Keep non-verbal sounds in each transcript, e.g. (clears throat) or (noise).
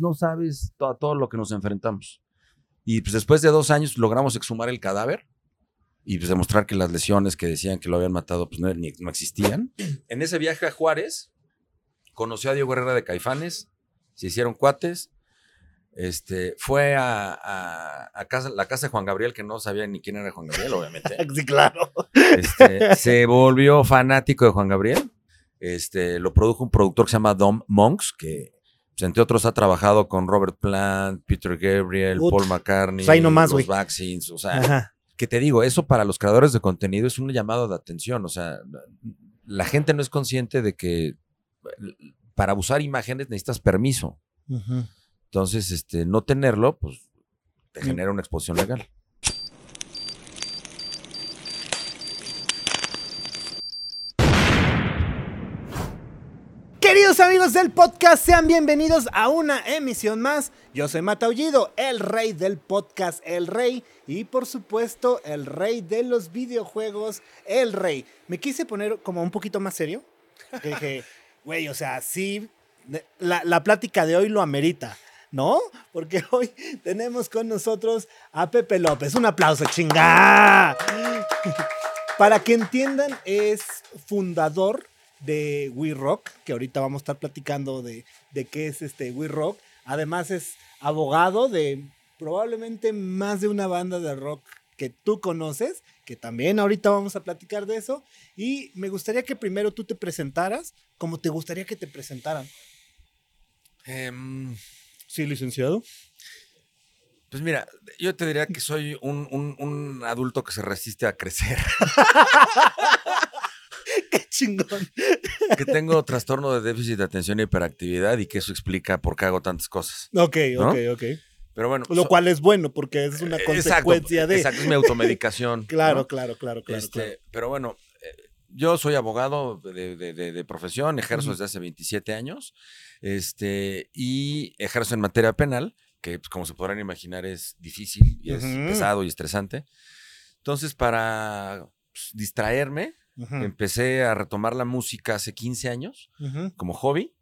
no sabes todo, todo lo que nos enfrentamos. Y pues después de dos años logramos exhumar el cadáver y pues demostrar que las lesiones que decían que lo habían matado pues no, ni- no existían. En ese viaje a Juárez, conoció a Diego Herrera de Caifanes, se hicieron cuates, este, fue a, a- a casa, la casa de Juan Gabriel, que no sabía ni quién era Juan Gabriel, obviamente. (laughs) Sí, claro. Este, se volvió fanático de Juan Gabriel. Este, lo produjo un productor que se llama Dom Monks, que entre otros ha trabajado con Robert Plant, Peter Gabriel. Paul McCartney, Pues ahí nomás, los. Vaccines, o sea, Ajá. que te digo, eso para los creadores de contenido es un llamado de atención. O sea, la gente no es consciente de que para usar imágenes necesitas permiso. Entonces, este, no tenerlo, pues te Mm. genera una exposición legal. Amigos del podcast, sean bienvenidos a una emisión más. Yo soy Mataullido, el rey del podcast, el rey. Y por supuesto, el rey de los videojuegos, el rey. Me quise poner como un poquito más serio. Dije, (laughs) güey, o sea, sí, la, la plática de hoy lo amerita, ¿no? Porque hoy tenemos con nosotros a Pepe López. Un aplauso, chingá. Para que entiendan, es fundador de We Rock, que ahorita vamos a estar platicando de, de qué es este We Rock. Además es abogado de probablemente más de una banda de rock que tú conoces, que también ahorita vamos a platicar de eso. Y me gustaría que primero tú te presentaras como te gustaría que te presentaran. Em, Sí, licenciado. Pues mira, yo te diría que soy un, un- un adulto que se resiste a crecer, (laughs) chingón. que tengo trastorno de déficit de atención y hiperactividad y que eso explica por qué hago tantas cosas. Ok, ¿No? ok, ok. Pero bueno, Lo so- cual es bueno porque es una eh, consecuencia exacto, de... Exacto, es mi automedicación. (laughs) Claro, ¿no? claro, claro, claro. Este, claro. Pero bueno, eh, yo soy abogado de, de- de- de profesión, ejerzo desde hace 27 años este, y ejerzo en materia penal, que pues, como se podrán imaginar es difícil y es pesado y estresante. Entonces, para pues, distraerme, Empecé a retomar la música hace 15 años como hobby.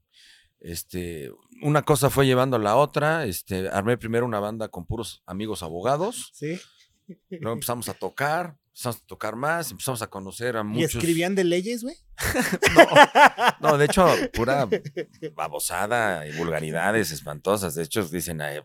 Este, una cosa fue llevando a la otra. Este, armé primero una banda con puros amigos abogados. Sí. Luego empezamos a tocar, empezamos a tocar más, empezamos a conocer a ¿Y muchos. escribían de leyes, güey? (laughs) No, no, de hecho, pura babosada y vulgaridades espantosas. De hecho, dicen, "Ay,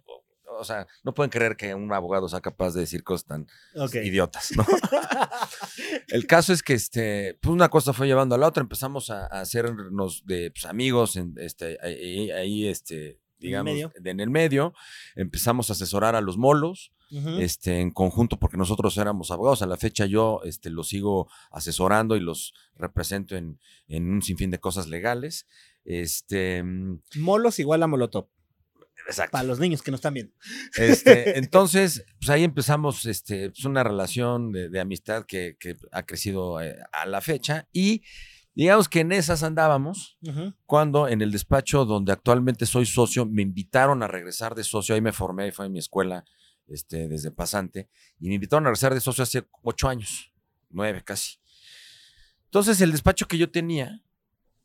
o sea, no pueden creer que un abogado sea capaz de decir cosas tan idiotas, ¿no? (laughs) (laughs) El caso es que este, pues una cosa fue llevando a la otra, empezamos a, a hacernos de pues, amigos en, este, ahí, ahí, este, digamos, medio. en el medio, empezamos a asesorar a los molos, este, en conjunto, porque nosotros éramos abogados. A la fecha yo este, los sigo asesorando y los represento en, en un sinfín de cosas legales. Este, mm, Molos igual a Molotov. Exacto. Para los niños que no están viendo. Este, (laughs) entonces, pues ahí empezamos este, pues, una relación de, de amistad que, que ha crecido eh, a la fecha y digamos que en esas andábamos cuando en el despacho donde actualmente soy socio me invitaron a regresar de socio, ahí me formé, fue en mi escuela este, desde pasante y me invitaron a regresar de socio hace ocho años, nueve casi. Entonces el despacho que yo tenía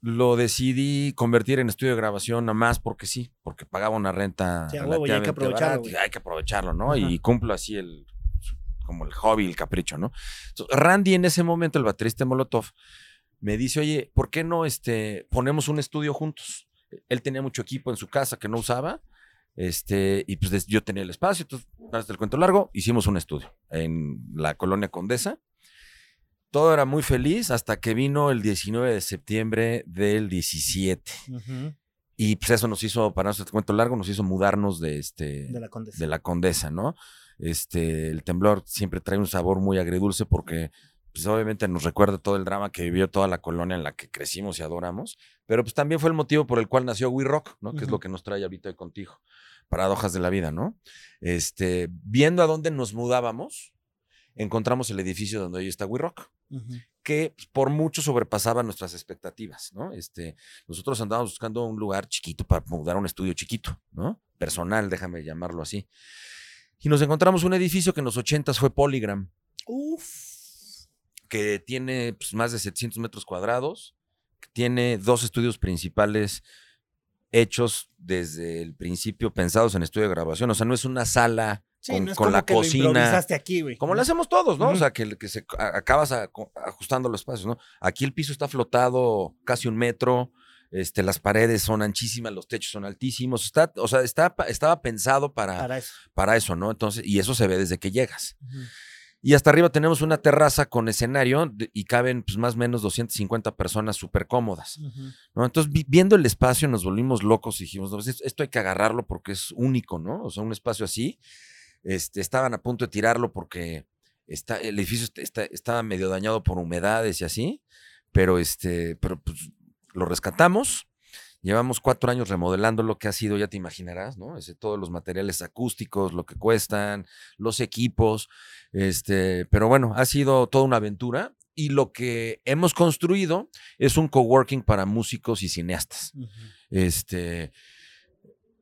lo decidí convertir en estudio de grabación nada más porque sí, porque pagaba una renta Sí, huevo, y hay que aprovecharlo, barata, hay que aprovecharlo, ¿no? Ajá. Y cumplo así el como el hobby, el capricho, ¿no? Entonces, Randy en ese momento, el baterista de Molotov, me dice, oye, ¿por qué no este, ponemos un estudio juntos? Él tenía mucho equipo en su casa que no usaba, este, y pues yo tenía el espacio, entonces, hasta el cuento largo, hicimos un estudio en la colonia Condesa. Todo era muy feliz hasta que vino el 19 de septiembre del 17. Ujú. Y pues eso nos hizo, para no hacer el cuento largo, nos hizo mudarnos de este De la condesa. de la condesa, ¿no? Este, el temblor siempre trae un sabor muy agridulce porque pues obviamente nos recuerda todo el drama que vivió toda la colonia en la que crecimos y adoramos, pero pues también fue el motivo por el cual nació We Rock, ¿no? Que es lo que nos trae ahorita hoy contigo. Paradojas de la vida, ¿no? Este, viendo a dónde nos mudábamos, encontramos el edificio donde hoy está We Rock que pues, por mucho sobrepasaba nuestras expectativas, ¿no? Este, nosotros andábamos buscando un lugar chiquito para mudar un estudio chiquito, ¿no? Personal, déjame llamarlo así. Y nos encontramos un edificio que en los 80 fue Polygram, Uf. que tiene pues, más de 700 metros cuadrados, que tiene dos estudios principales hechos desde el principio, pensados en estudio de grabación. O sea, no es una sala Sí, con, no es con como la que cocina. improvisaste aquí, güey. Como lo hacemos todos, ¿no? O sea, que, que se, acabas a- ajustando los espacios, ¿no? Aquí el piso está flotado casi un metro, este, las paredes son anchísimas, los techos son altísimos. Está, o sea, está, estaba pensado para, Para eso. para eso, ¿no? Entonces, y eso se ve desde que llegas. Y hasta arriba tenemos una terraza con escenario y caben pues, más o menos 250 personas súper cómodas. ¿no? Entonces, vi- viendo el espacio, nos volvimos locos y dijimos, no, pues, esto, esto hay que agarrarlo porque es único, ¿no? O sea, un espacio así. Este, estaban a punto de tirarlo porque está, el edificio est- está- estaba medio dañado por humedades y así, pero, este, pero pues, lo rescatamos. Llevamos cuatro años remodelando lo que ha sido, ya te imaginarás, ¿no? Ese, todos los materiales acústicos, lo que cuestan, los equipos, este, pero bueno, ha sido toda una aventura y lo que hemos construido es un coworking para músicos y cineastas. Este,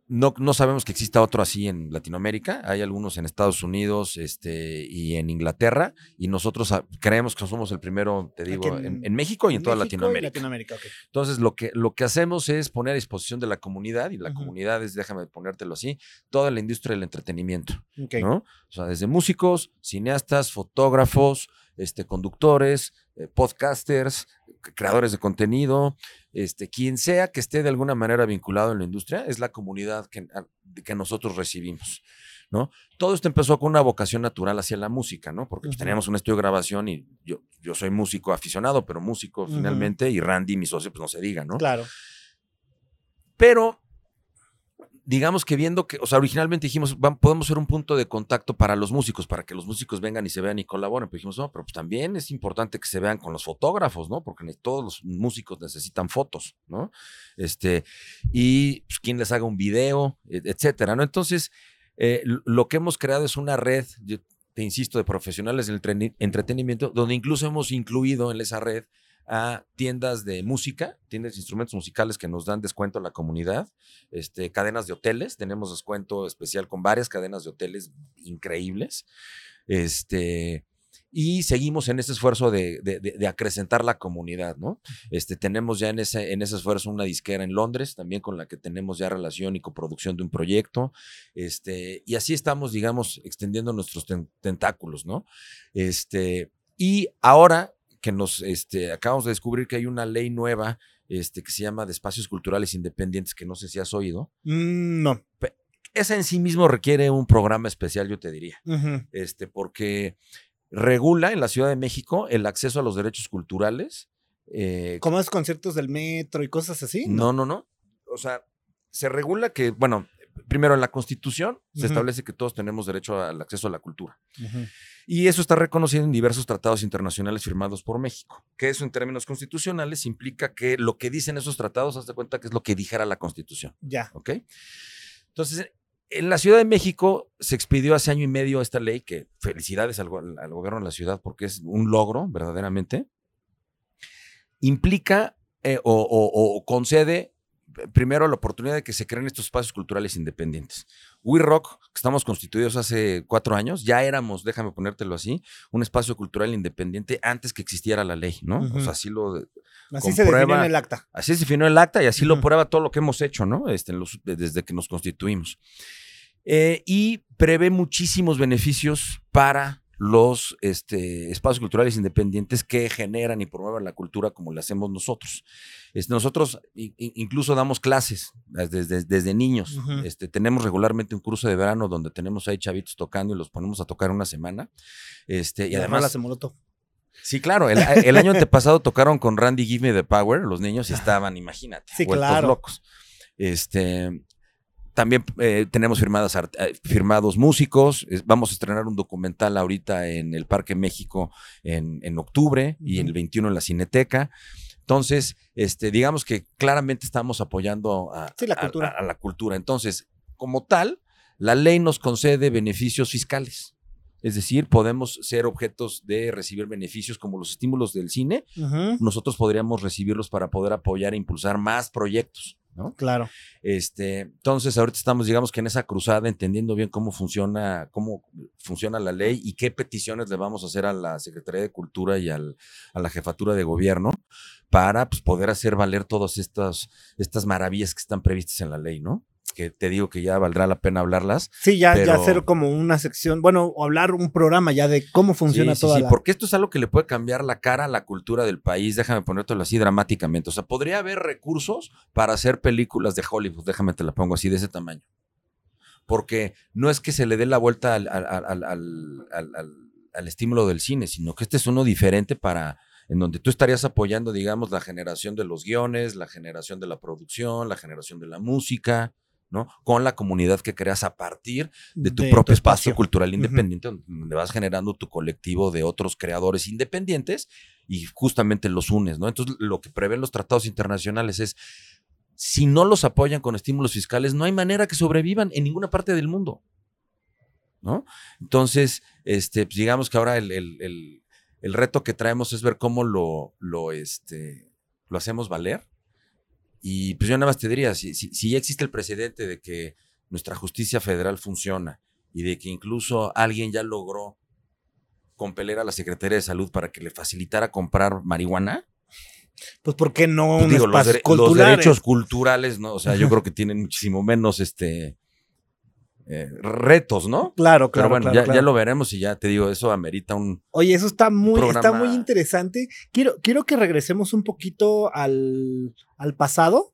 no, no sabemos que exista otro así en Latinoamérica. Hay algunos en Estados Unidos este, y en Inglaterra. Y nosotros ah, creemos que somos el primero, te digo, Aquí en, en México y en, toda México Latinoamérica. Latinoamérica, ok. Entonces, lo que, lo que hacemos es poner a disposición de la comunidad, y la comunidad es, déjame ponértelo así, toda la industria del entretenimiento. ¿no? O sea, desde músicos, cineastas, fotógrafos, este, conductores, eh, podcasters, creadores de contenido, este, quien sea que esté de alguna manera vinculado en la industria, es la comunidad que, a- que nosotros recibimos. ¿no? Todo esto empezó con una vocación natural hacia la música, ¿no? Porque pues, Ujú. teníamos un estudio de grabación y yo, yo soy músico aficionado, pero músico Ujú. finalmente, y Randy, mi socio, pues no se diga, ¿no? Claro. Pero digamos que viendo que, o sea, originalmente dijimos, "Va- podemos ser un punto de contacto para los músicos, para que los músicos vengan y se vean y colaboren. Pero dijimos, no, pero pues también es importante que se vean con los fotógrafos, ¿no? Porque todos los músicos necesitan fotos, ¿no? Este, y pues, quien les haga un video, etcétera, ¿no? Entonces, eh, lo que hemos creado es una red, yo te insisto, de profesionales del entretenimiento, donde incluso hemos incluido en esa red a tiendas de música, tiendas de instrumentos musicales que nos dan descuento a la comunidad, este, cadenas de hoteles, tenemos descuento especial con varias cadenas de hoteles increíbles, este, y seguimos en ese esfuerzo de, de- acrecentar la comunidad, ¿no? Este, tenemos ya en ese, en ese esfuerzo una disquera en Londres, también con la que tenemos ya relación y coproducción de un proyecto, este, y así estamos, digamos, extendiendo nuestros ten- tentáculos, ¿no? Este, y ahora que nos este, acabamos de descubrir que hay una ley nueva este, que se llama de espacios culturales independientes, que no sé si has oído. Mm, no. Esa en sí mismo requiere un programa especial, yo te diría, este, porque regula en la Ciudad de México el acceso a los derechos culturales. eh, Como esos conciertos del metro y cosas así. no, no, no. O sea, se regula que, bueno, primero en la Constitución se establece que todos tenemos derecho al acceso a la cultura. Y eso está reconocido en diversos tratados internacionales firmados por México. Que eso en términos constitucionales implica que lo que dicen esos tratados, haz de cuenta que es lo que dijera la Constitución. Ya. ¿Ok? Entonces, en la Ciudad de México se expidió hace año y medio esta ley, que felicidades al, go- al gobierno de la ciudad porque es un logro, verdaderamente. Implica eh, o, o- o concede primero la oportunidad de que se creen estos espacios culturales independientes. We Rock, que estamos constituidos hace cuatro años, ya éramos, déjame ponértelo así, un espacio cultural independiente antes que existiera la ley, ¿no? O sea, así lo, Así se definió Comprueba- en el acta. Así se definió el acta y así lo prueba todo lo que hemos hecho, ¿no? Este, en los- de- desde que nos constituimos. Eh, y prevé muchísimos beneficios para los este, espacios culturales independientes que generan y promueven la cultura como lo hacemos nosotros. Este, nosotros i- incluso damos clases desde, desde niños. Este, tenemos regularmente un curso de verano donde tenemos ahí chavitos tocando y los ponemos a tocar una semana. Este, y Y además además molotov. Sí, claro. El, el año antepasado tocaron con Randy Give Me the Power, los niños y estaban, imagínate, Sí, vueltos claro. locos. Este, también eh, tenemos firmadas eh, firmados músicos. Vamos a estrenar un documental ahorita en el Parque México en, en octubre y Ujú. el 21 en la Cineteca. Entonces, este, digamos que claramente estamos apoyando a, Sí, la cultura. a- a la cultura. Entonces, como tal, la ley nos concede beneficios fiscales. Es decir, podemos ser objetos de recibir beneficios como los estímulos del cine. Nosotros podríamos recibirlos para poder apoyar e impulsar más proyectos. ¿No? Claro. Este, entonces, ahorita estamos, digamos que en esa cruzada, entendiendo bien cómo funciona, cómo funciona la ley y qué peticiones le vamos a hacer a la Secretaría de Cultura y al, a la Jefatura de Gobierno para pues, poder hacer valer todas estas, estas maravillas que están previstas en la ley, ¿no? Que te digo que ya valdrá la pena hablarlas. Sí, ya, hacer como una sección, bueno, o hablar un programa ya de cómo funciona Sí, sí, toda sí, la... porque esto es algo que le puede cambiar la cara a la cultura del país, déjame ponértelo así dramáticamente. O sea, podría haber recursos para hacer películas de Hollywood, déjame te la pongo así, de ese tamaño. Porque no es que se le dé la vuelta al- al- al- al estímulo del cine, sino que este es uno diferente para en donde tú estarías apoyando, digamos, la generación de los guiones, la generación de la producción, la generación de la música, ¿no? Con la comunidad que creas a partir de tu propio espacio, cultural independiente, donde vas generando tu colectivo de otros creadores independientes y justamente los unes, ¿no? Entonces, lo que prevén los tratados internacionales es, si no los apoyan con estímulos fiscales, no hay manera que sobrevivan en ninguna parte del mundo, ¿no? Entonces, este, pues, digamos que ahora el, el- el- el reto que traemos es ver cómo lo, lo, este, lo hacemos valer. Y pues yo nada más te diría, si, si, si ya existe el precedente de que nuestra justicia federal funciona y de que incluso alguien ya logró compeler a la Secretaría de Salud para que le facilitara comprar marihuana, Pues, ¿por qué no pues un digo, los, los cultural? derechos culturales, ¿no? O sea, yo creo que tienen muchísimo menos este eh, retos, ¿no? Claro, Pero claro, bueno, claro, ya, claro. ya lo veremos y ya te digo, eso amerita un... Oye, eso está muy, está muy interesante. Quiero, quiero que regresemos un poquito al, al pasado.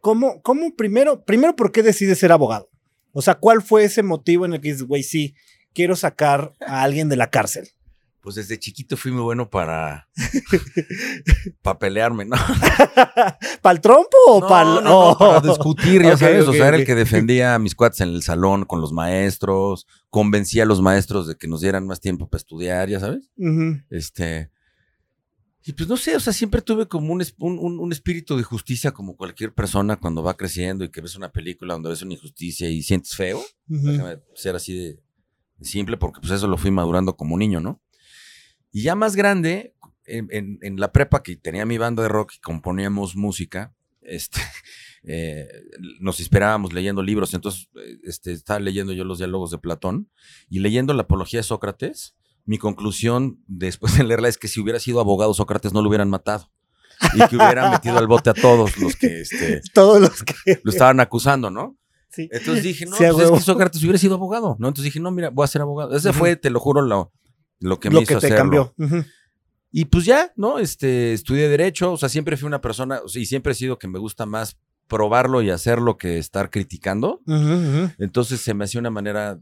¿Cómo, cómo primero, primero, por qué decides ser abogado? O sea, ¿cuál fue ese motivo en el que dices, güey, sí, quiero sacar a alguien de la cárcel? Pues desde chiquito fui muy bueno para, (laughs) para pelearme, ¿no? (laughs) ¿Para el trompo o No, para no, no, para discutir, ya (laughs) sabes. o sea, era el que defendía a mis cuates en el salón con los maestros, convencía a los maestros de que nos dieran más tiempo para estudiar, ya sabes. Este. Y pues no sé, o sea, siempre tuve como un, un, un- espíritu de justicia como cualquier persona cuando va creciendo y que ves una película donde ves una injusticia y sientes feo. Déjame ser así de simple, porque pues eso lo fui madurando como niño, ¿no? Y ya más grande, en, en- en la prepa que tenía mi banda de rock y componíamos música, este, (laughs) eh, nos inspirábamos leyendo libros, entonces eh, este, estaba leyendo yo los diálogos de Platón y leyendo la apología de Sócrates, mi conclusión después de leerla es que si hubiera sido abogado Sócrates no lo hubieran matado y que hubieran metido al bote a todos los que este, (laughs) Todos los que. lo estaban acusando, ¿no? Sí. Entonces dije, (laughs) no, pues es que Sócrates hubiera sido abogado, ¿no? Entonces dije, no, mira, voy a ser abogado. Ese fue, te lo juro, lo, lo que me lo hizo que te hacerlo. cambió. Ujú. Y pues ya, ¿no? Este, estudié Derecho, o sea, siempre fui una persona, o sea, y siempre he sido que me gusta más probarlo y hacerlo que estar criticando. Ujú, ujú. Entonces se me hacía una manera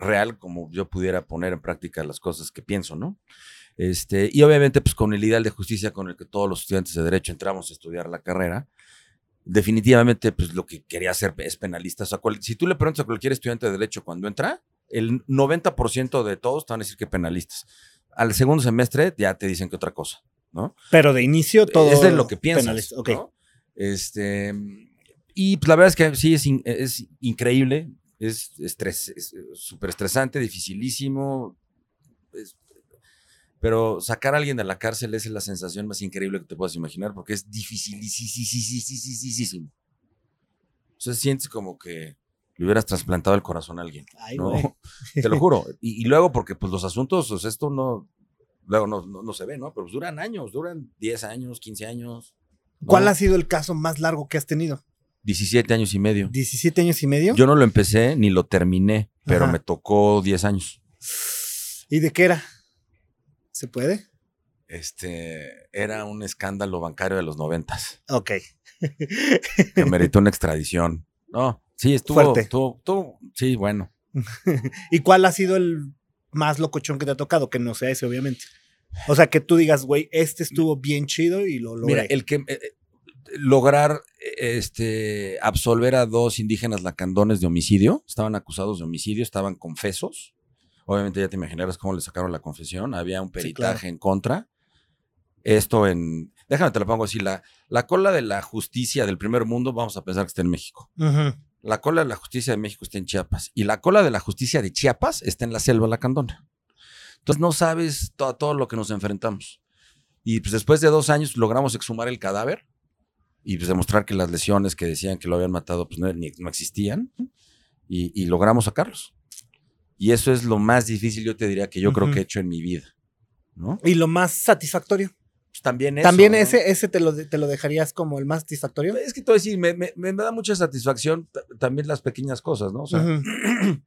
real como yo pudiera poner en práctica las cosas que pienso, ¿no? Este, y obviamente, pues con el ideal de justicia con el que todos los estudiantes de Derecho entramos a estudiar la carrera, definitivamente, pues lo que quería hacer es penalista. O sea, cual- si tú le preguntas a cualquier estudiante de Derecho cuando entra, el 90% de todos te van a decir que penalistas. Al segundo semestre ya te dicen que otra cosa, ¿no? Pero de inicio todo. Es de lo que piensas. penalista. Ok. ¿no? Este, y pues, la verdad es que sí es, in- es increíble, es estres, es súper estresante, dificilísimo. es- pero sacar a alguien de la cárcel es la sensación más increíble que te puedas imaginar porque es dificilísimo. O sea, sientes como que le hubieras trasplantado el corazón a alguien. Ay, ¿no? güey. Te lo juro. Y, y luego, porque pues los asuntos, sea, esto no, luego no, no, no se ve, ¿no? Pero pues, duran años, duran 10 años, 15 años. ¿no? ¿Cuál ha sido el caso más largo que has tenido? 17 años y medio. ¿17 años y medio? Yo no lo empecé ni lo terminé, pero Ajá. me tocó 10 años. ¿Y de qué era? ¿Se puede? Este, era un escándalo bancario de los noventas Ok. que meritó una extradición. No, sí, estuvo, Fuerte. estuvo, estuvo- sí, bueno. (laughs) ¿Y cuál ha sido el más locochón que te ha tocado? Que no sea ese, obviamente. O sea, que tú digas, güey, este estuvo bien chido y lo logré. Mira, el que eh, eh, lograr eh, este absolver a dos indígenas lacandones de homicidio, estaban acusados de homicidio, estaban confesos. Obviamente ya te imaginarás cómo le sacaron la confesión, había un peritaje en contra. Esto en, déjame te lo pongo así, la, la cola de la justicia del primer mundo, vamos a pensar que está en México. La cola de la justicia de México está en Chiapas y la cola de la justicia de Chiapas está en la selva lacandona. Entonces no sabes to- todo lo que nos enfrentamos. Y pues después de dos años logramos exhumar el cadáver y pues demostrar que las lesiones que decían que lo habían matado pues no, ni- no existían y, y logramos sacarlos. Y eso es lo más difícil, yo te diría, que yo creo que he hecho en mi vida. ¿no? Y lo más satisfactorio. Pues también eso, También ¿no? ese, ese te lo, te lo dejarías como el más satisfactorio. Es que te voy a decir, me, me- me da mucha satisfacción ta- también las pequeñas cosas, ¿no? O sea, (clears throat)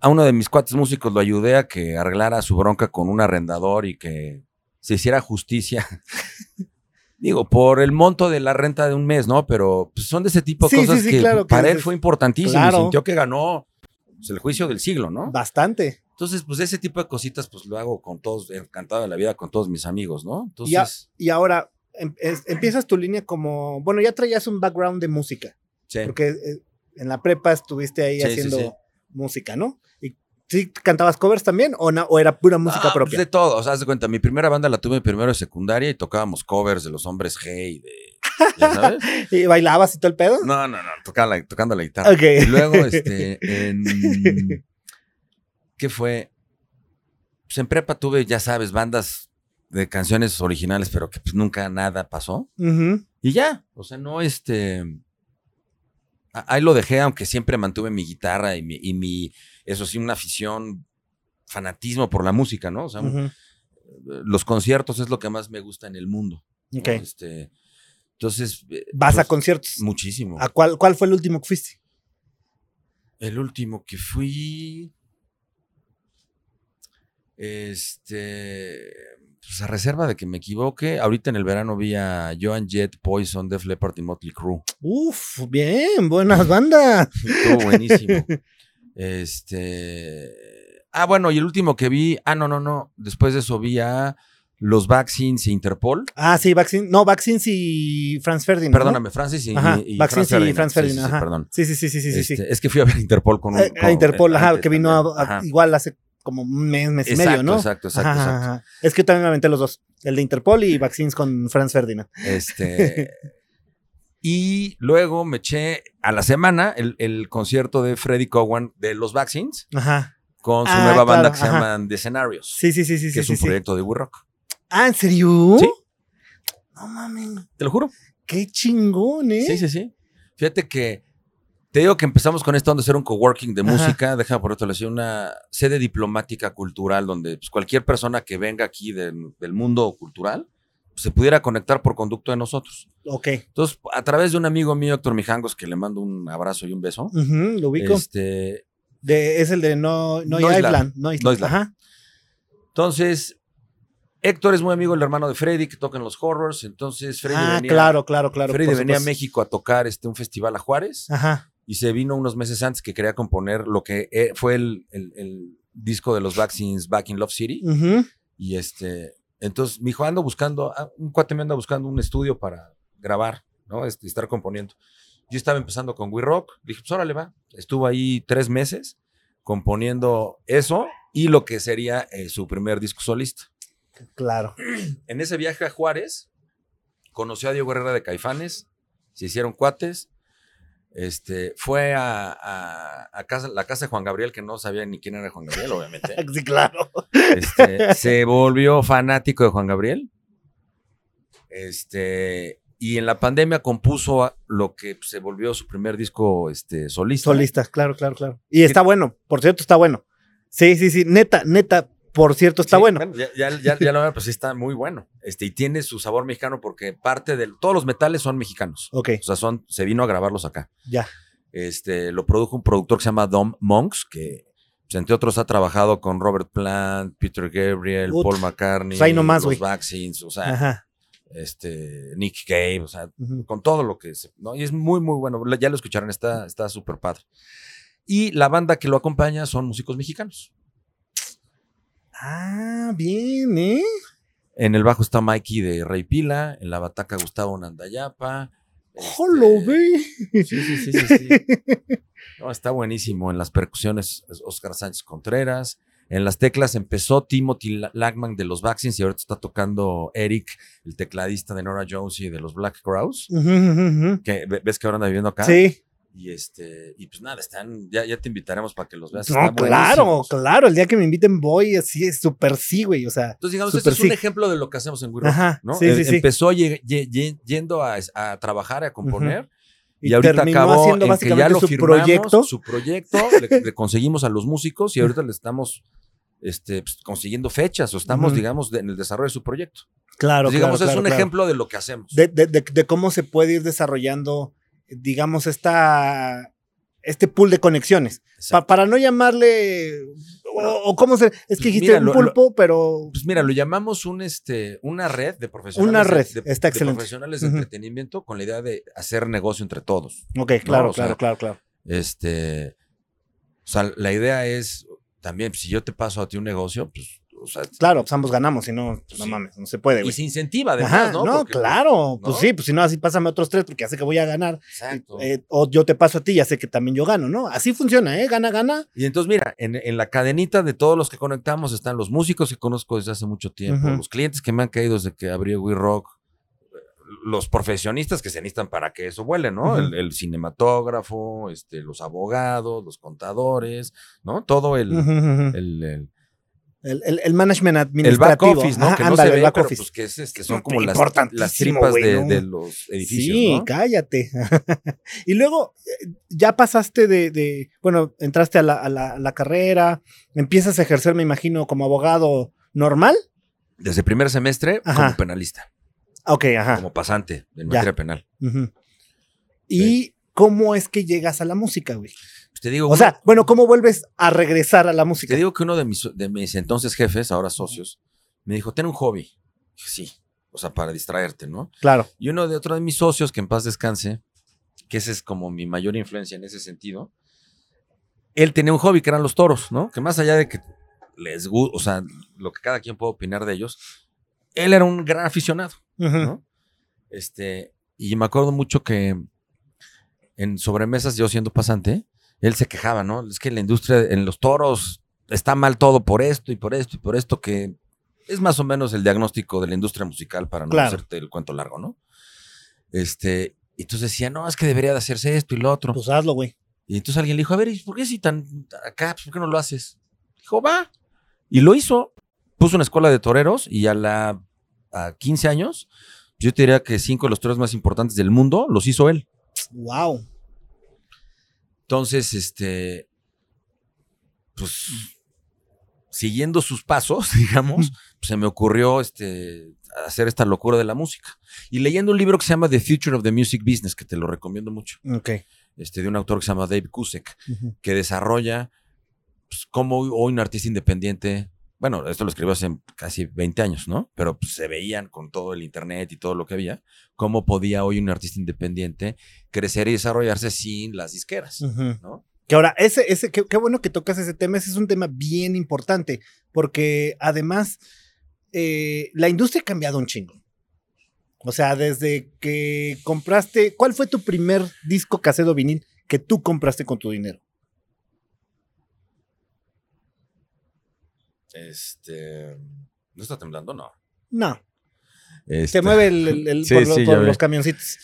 a uno de mis cuates músicos lo ayudé a que arreglara su bronca con un arrendador y que se hiciera justicia. (laughs) Digo, por el monto de la renta de un mes, ¿no? Pero pues, son de ese tipo de Sí, cosas sí, que claro, que para él fue importantísimo. claro. Y sintió que ganó pues, el juicio del siglo, ¿no? Bastante. Entonces, pues ese tipo de cositas, pues lo hago con todos, encantado de la vida con todos mis amigos, ¿no? Entonces. Y ahora em- es- empiezas tu línea como, bueno, ya traías un background de música, sí. porque eh, en la prepa estuviste ahí Sí, haciendo sí. música, ¿no? ¿Y sí cantabas covers también o, no, o era pura música Ah, pues, propia? de todo, o sea, haz de cuenta, mi primera banda la tuve primero de secundaria y tocábamos covers de los hombres G y de, ¿ya sabes? (laughs) ¿Y bailabas y todo el pedo? No, no, no, tocaba la- tocando la guitarra. Ok. Y luego, este, (laughs) en, ¿qué fue? Pues en prepa tuve, ya sabes, bandas de canciones originales, pero que pues nunca nada pasó. Y ya, o sea, no, este, ahí lo dejé, aunque siempre mantuve mi guitarra y mi, y mi eso sí, una afición, fanatismo por la música, ¿no? O sea, los conciertos es lo que más me gusta en el mundo. ¿no? Ok. Este, entonces. eh, Vas a conciertos. Muchísimo. ¿A cuál, ¿Cuál fue el último que fuiste? El último que fui. Este. Pues a reserva de que me equivoque, ahorita en el verano vi a Joan Jett, Poison, Def Leppard y Motley Crue. Uf, bien, buenas bandas. (laughs) Estuvo buenísimo. este. Ah, bueno, y el último que vi. Ah, no, no, no. Después de eso vi a los Vaccines e Interpol. Ah, sí, Vaccine, no, Vaccines y Franz Ferdinand. Perdóname, Francis y, Ajá, y Vaccines y Franz Sí, sí, Ferdinand. sí, ajá. perdón. Sí, sí, sí, sí, sí, sí, sí. Este, Es que fui a ver Interpol con un. Eh, con- a Interpol, ajá, que vino a- a- igual hace como un mes, mes y medio, ¿no? exacto, exacto, Ajá, exacto. ajá. Es que yo también me aventé los dos, el de Interpol y Vaccines con Franz Ferdinand. Este. (laughs) y luego me eché a la semana el, el concierto de Freddy Cowan de los Vaccines Ajá. con su Ah, nueva banda claro, que se ajá. llaman The Scenarios, Sí, sí, sí, sí, que sí. es sí, un sí. proyecto de We Rock. Ah, ¿en serio? Sí. No mames, Te lo juro. qué chingón, ¿eh? Sí, sí, sí. Fíjate que te digo que empezamos con esto donde hacer un coworking de Ajá. música, déjame por otro lado, una sede diplomática cultural donde pues, cualquier persona que venga aquí del, del mundo cultural pues, se pudiera conectar por conducto de nosotros. Ok. Entonces, a través de un amigo mío, Héctor Mijangos, que le mando un abrazo y un beso, Ujú, lo ubico. este, De, es el de No, no, Noisland. Island. No Island. Ajá. entonces, Héctor es muy amigo del hermano de Freddy, que toca en los horrors, entonces Freddy Ah, venía, claro, claro, claro. Freddy venía a. México a tocar este, un festival a Juárez. Ajá. Y se vino unos meses antes que quería componer lo que eh, fue el, el- el disco de los Vaccines Back in Love City. Y este, entonces mi hijo ando buscando, ah, un cuate me anda buscando un estudio para grabar, ¿no? Este, estar componiendo. Yo estaba empezando con We Rock, dije, pues órale va. Estuvo ahí tres meses componiendo eso y lo que sería eh, su primer disco solista. Claro. En ese viaje a Juárez, conoció a Diego Herrera de Caifanes, se hicieron cuates. Este, fue a, a- a casa, la casa de Juan Gabriel, que no sabía ni quién era Juan Gabriel, obviamente. (laughs) Sí, claro. Este, (laughs) se volvió fanático de Juan Gabriel. Este, y en la pandemia compuso a- lo que se volvió su primer disco este, solista. Solista, claro, claro, claro. Y está bueno, por cierto, está bueno. Sí, sí, sí, neta, neta, por cierto, está Sí, bueno. Ya, ya, ya, ya lo veo, pues sí está muy bueno. Este, y tiene su sabor mexicano porque parte de todos los metales son mexicanos. Ok, O sea, son, se vino a grabarlos acá. ya. Este, lo produjo un productor que se llama Dom Monks, que pues, entre otros ha trabajado con Robert Plant, Peter Gabriel, Paul McCartney, pues nomás, los. Vaccines, o sea, Ajá. este, Nick Cave, o sea, con todo lo que es, ¿no? Y es muy, muy bueno. Ya lo escucharon, está está súper padre. Y la banda que lo acompaña son músicos mexicanos. Ah, bien, ¿eh? En el bajo está Mikey de Rey Pila, en la bataca Gustavo Nandayapa. ¡Jolo, este, ve! Sí, sí, sí, sí, sí. (laughs) No, está buenísimo. En las percusiones, es Oscar Sánchez Contreras. En las teclas empezó Timothy La- Lagman de los Vaccines y ahorita está tocando Eric, el tecladista de Nora Jones y de los Black Crowes. Que ve- ves que ahora anda viviendo acá. Sí, Y este, y pues nada, están, ya, ya te invitaremos para que los veas. No, claro, buenísimos. claro. El día que me inviten voy, así es súper sí, güey. O sea, Entonces, digamos, este es un ejemplo de lo que hacemos en Ajá, ¿no? sí, Em- sí, sí. Empezó ye- ye- ye- yendo a, a trabajar, a componer, y, y, ahorita acabó haciendo en que ya lo su firmamos, proyecto. su proyecto, le, le conseguimos a los músicos y ahorita le estamos este, pues, consiguiendo fechas o estamos, digamos, de- en el desarrollo de su proyecto. Claro, Entonces, digamos, claro, es claro, un claro. ejemplo de lo que hacemos. de- de cómo se puede ir desarrollando, digamos, esta, este pool de conexiones. Pa- para no llamarle, o, o cómo se, es que Pues dijiste mira, un lo- pulpo, pero Pues mira, lo llamamos un, este, una red de profesionales. Una red, de, está de excelente. profesionales de Ujú. entretenimiento con la idea de hacer negocio entre todos. ok, claro, sea, claro, claro, claro. Este, o sea, la idea es también, si yo te paso a ti un negocio, pues, o sea, Claro, pues ambos ganamos, si no, no Sí. mames, no se puede, y se incentiva además, Ajá, ¿no? no, Porque, claro, pues ¿no? sí, pues si no, así pásame otros tres porque ya sé que voy a ganar. Exacto. Eh, o yo te paso a ti, ya sé que también yo gano, ¿no? Así funciona, ¿eh? Gana, gana. Y entonces, mira, en, en la cadenita de todos los que conectamos están los músicos que conozco desde hace mucho tiempo, los clientes que me han caído desde que abrió We Rock, los profesionistas que se necesitan para que eso vuele, ¿no? El, el cinematógrafo, este, los abogados, los contadores, ¿no? Todo el- El, el- el management el back administrativo. office, ¿no? Ajá, que no se ve, back pero office. pues que es, este, Es son como las, las tripas de, ¿no? de los edificios, Sí, ¿no? cállate. (laughs) y luego eh, ya pasaste de, de- bueno, entraste a la, a la- a la carrera, empiezas a ejercer, me imagino, como abogado normal. Desde primer semestre Ajá. como penalista, Ok, ajá. como pasante en Ya. materia penal. ¿Y cómo es que llegas a la música, güey? Pues te digo, O uno- sea, bueno, ¿cómo vuelves a regresar a la música? Te digo que uno de mis, de mis entonces jefes, ahora socios, me dijo, ten un hobby. Dije, sí, o sea, para distraerte, ¿no? Claro. Y uno de otro de mis socios, que en paz descanse, que ese es como mi mayor influencia en ese sentido, él tenía un hobby que eran los toros, ¿no? Que más allá de que les gusta, o sea, lo que cada quien puede opinar de ellos, él era un gran aficionado, Ujú. ¿no? Este, y me acuerdo mucho que en sobremesas, yo siendo pasante, él se quejaba, ¿no? Es que la industria en los toros está mal todo por esto y por esto y por esto, que es más o menos el diagnóstico de la industria musical para no Claro. hacerte el cuento largo, ¿no? Este, y entonces decía, no, es que debería de hacerse esto y lo otro. Pues hazlo, güey. Y entonces alguien le dijo, a ver, ¿y por qué si tan acá? Pues, ¿Por qué no lo haces? Dijo, va. Y lo hizo. Puso una escuela de toreros y a la a 15 años, yo te diría que cinco de los toreros más importantes del mundo los hizo él. Wow. Entonces, este, pues, siguiendo sus pasos, (laughs) digamos, pues, se me ocurrió este, hacer esta locura de la música. Y leyendo un libro que se llama The Future of the Music Business, que te lo recomiendo mucho, Ok. este, de un autor que se llama Dave Kusek, que desarrolla pues, cómo hoy un artista independiente, bueno, esto lo escribió hace casi 20 años, ¿no? Pero pues, se veían con todo el internet y todo lo que había, cómo podía hoy un artista independiente crecer y desarrollarse sin las disqueras. ¿no? Que ahora, ese, ese, qué, qué bueno que tocas ese tema, ese es un tema bien importante, porque además eh, la industria ha cambiado un chingo. O sea, desde que compraste, ¿cuál fue tu primer disco casero vinil que tú compraste con tu dinero? Este. ¿No está temblando? No. No, Este, se mueve el, el- el- (laughs) Sí, por, lo- sí, por ya vi. los camioncitos.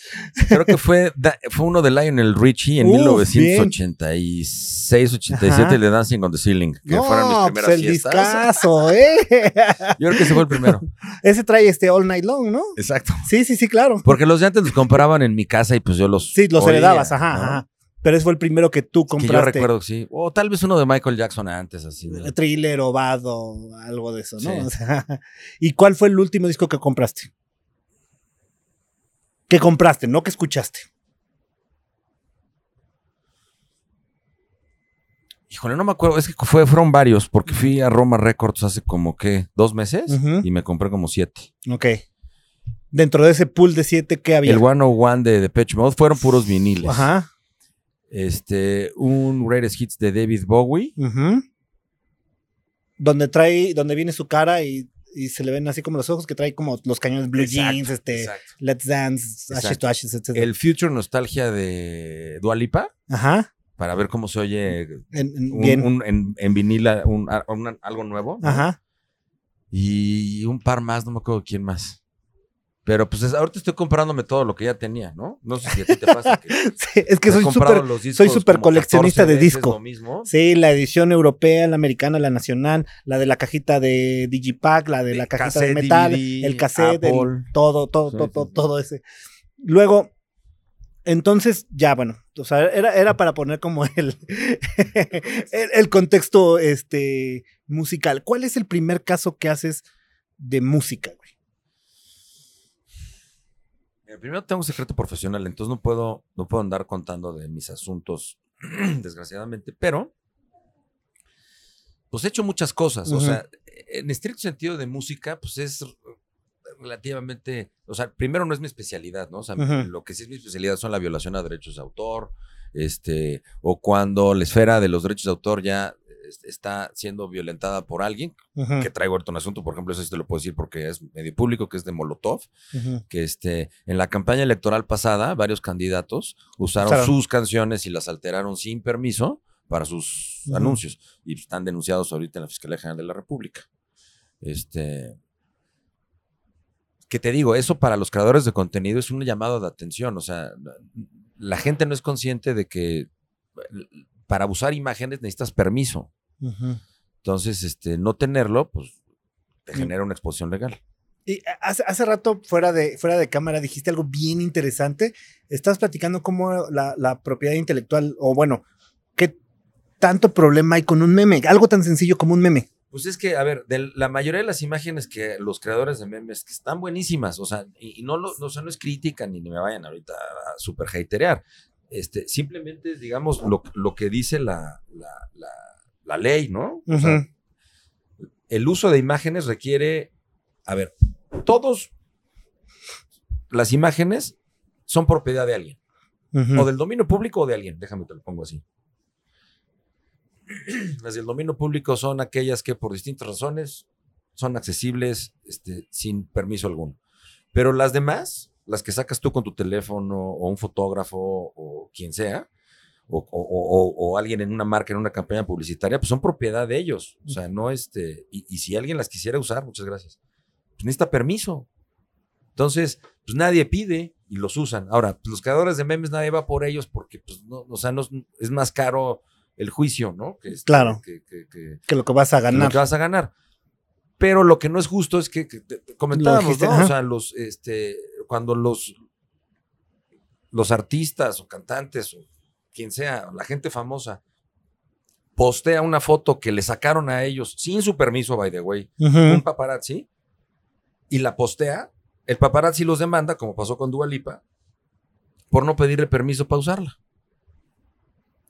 Creo que fue, da- fue uno de Lionel Richie en Uf, 1986, 87, Ajá. el de Dancing on the Ceiling, que fueron mis No, primeras pues el fiestas. discazo, (laughs) ¿eh? Yo creo que ese fue el primero. (laughs) ese trae este All Night Long, ¿no? Exacto. Sí, sí, sí, claro. Porque los de antes los compraban en mi casa y pues yo los. Sí, los oía, heredabas, ajá, ¿no? ajá. Pero ese fue el primero que tú Que compraste. yo recuerdo que sí. O tal vez uno de Michael Jackson antes, así. de- thriller o algo de eso, ¿no? Sí. (laughs) O sea, ¿Y cuál fue el último disco que compraste? Que compraste, no que escuchaste. Híjole, no me acuerdo. Es que fue, fueron varios, porque fui a Roma Records hace como que dos meses y me compré como siete. Ok. Dentro de ese pool de siete, ¿qué había? El 101 de Depeche Mode fueron puros viniles. Ajá. Este, un Greatest Hits de David Bowie. Donde trae, donde viene su cara y, y se le ven así como los ojos que trae como los cañones blue Exacto, jeans, este, exacto. Let's Dance, Ashes to Ashes, etc. El Future Nostalgia de Dua Lipa, Ajá. para ver cómo se oye En- en- un- bien. un- en, en vinila un- algo nuevo. ¿no? Ajá. Y un par más, no me acuerdo quién más. Pero pues es- ahorita estoy comprándome todo lo que ya tenía, ¿no? No sé si a ti te pasa que (laughs) Sí, es que soy súper soy como coleccionista 14 de disco. Lo mismo. Sí, la edición europea, la americana, la nacional, la de la cajita de Digipack, la de la cajita de metal, DVD, el cassette, el- todo, todo, Sí, todo, sí, todo, todo ese. Luego, entonces, ya, bueno, o sea, era, era para poner como (laughs) el, el, el contexto este, musical. ¿Cuál es el primer caso que haces de música, güey? Mira, Primero tengo un secreto profesional, entonces no puedo, no puedo andar contando de mis asuntos, (clears throat) desgraciadamente, pero pues he hecho muchas cosas. O sea, en estricto sentido de música, pues es relativamente, o sea, primero no es mi especialidad, ¿no? O sea, lo que sí es mi especialidad son la violación a derechos de autor, este, o cuando la esfera de los derechos de autor ya está siendo violentada por alguien, que traigo ahorita un asunto, por ejemplo, eso sí te lo puedo decir porque es medio público, que es de Molotov, que este, en la campaña electoral pasada, varios candidatos usaron Usaron. sus canciones y las alteraron sin permiso para sus anuncios y están denunciados ahorita en la Fiscalía General de la República. Este, que te digo, eso para los creadores de contenido es un llamado de atención, o sea, la gente no es consciente de que para usar imágenes necesitas permiso. Ujú. Entonces, este, no tenerlo, pues te Mm. genera una exposición legal. Y hace, hace rato, fuera de, fuera de cámara, dijiste algo bien interesante. Estás platicando cómo la, la propiedad intelectual, o bueno, qué tanto problema hay con un meme. Algo tan sencillo como un meme. Pues es que, a ver, de la mayoría de las imágenes que los creadores de memes que están buenísimas, o sea, y, y no, lo, no, o sea, no es crítica ni me vayan ahorita a super haterear. Este, simplemente digamos, lo, lo que dice la, la, la, la ley, ¿no? O sea, el uso de imágenes requiere, a ver, todos las imágenes son propiedad de alguien, o del dominio público o de alguien, déjame te lo pongo así. (clears throat) Las del dominio público son aquellas que por distintas razones son accesibles este, sin permiso alguno. Pero las demás, las que sacas tú con tu teléfono o un fotógrafo o quien sea, o, o- o- o alguien en una marca, en una campaña publicitaria, pues son propiedad de ellos. O sea, no este. Y, y si alguien las quisiera usar, muchas gracias, pues necesita permiso. Entonces, pues nadie pide y los usan. Ahora, pues, los creadores de memes nadie va por ellos porque, pues, no, o sea, no, es- más caro el juicio, ¿no? Que este, Claro. Que, que- que- Que lo que vas a que lo ganar. que vas a ganar. Pero lo que no es justo es que, comentábamos, dijiste, ¿no? ajá. O sea, los, este, cuando los, los artistas o cantantes o quien sea, la gente famosa, postea una foto que le sacaron a ellos sin su permiso, by the way, un paparazzi, y la postea, el paparazzi los demanda, como pasó con Dualipa, por no pedirle permiso para usarla.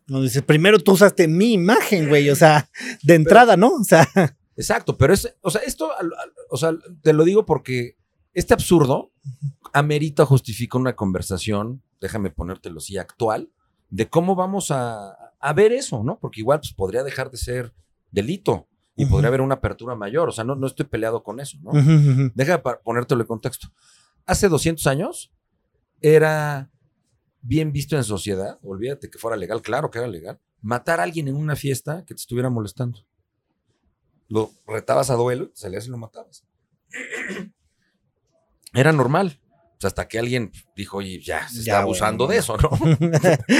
No dices, primero tú usaste mi imagen, güey. O sea, de entrada, ¿no? O sea, Exacto, pero es, o sea, esto, o sea, te lo digo porque este absurdo amerita justifica una conversación, déjame ponértelo así, actual, de cómo vamos a, a ver eso, ¿no? Porque igual pues, podría dejar de ser delito y podría haber una apertura mayor, o sea, no, no estoy peleado con eso, ¿no? Deja para ponértelo en contexto. Hace 200 años era bien visto en sociedad, olvídate que fuera legal, claro que era legal, matar a alguien en una fiesta que te estuviera molestando. Lo retabas a duelo, salías y lo matabas. (clears throat) Era normal. Sea, hasta que alguien dijo, oye, ya, se está Ya, abusando güey, de eso, ¿no? (laughs)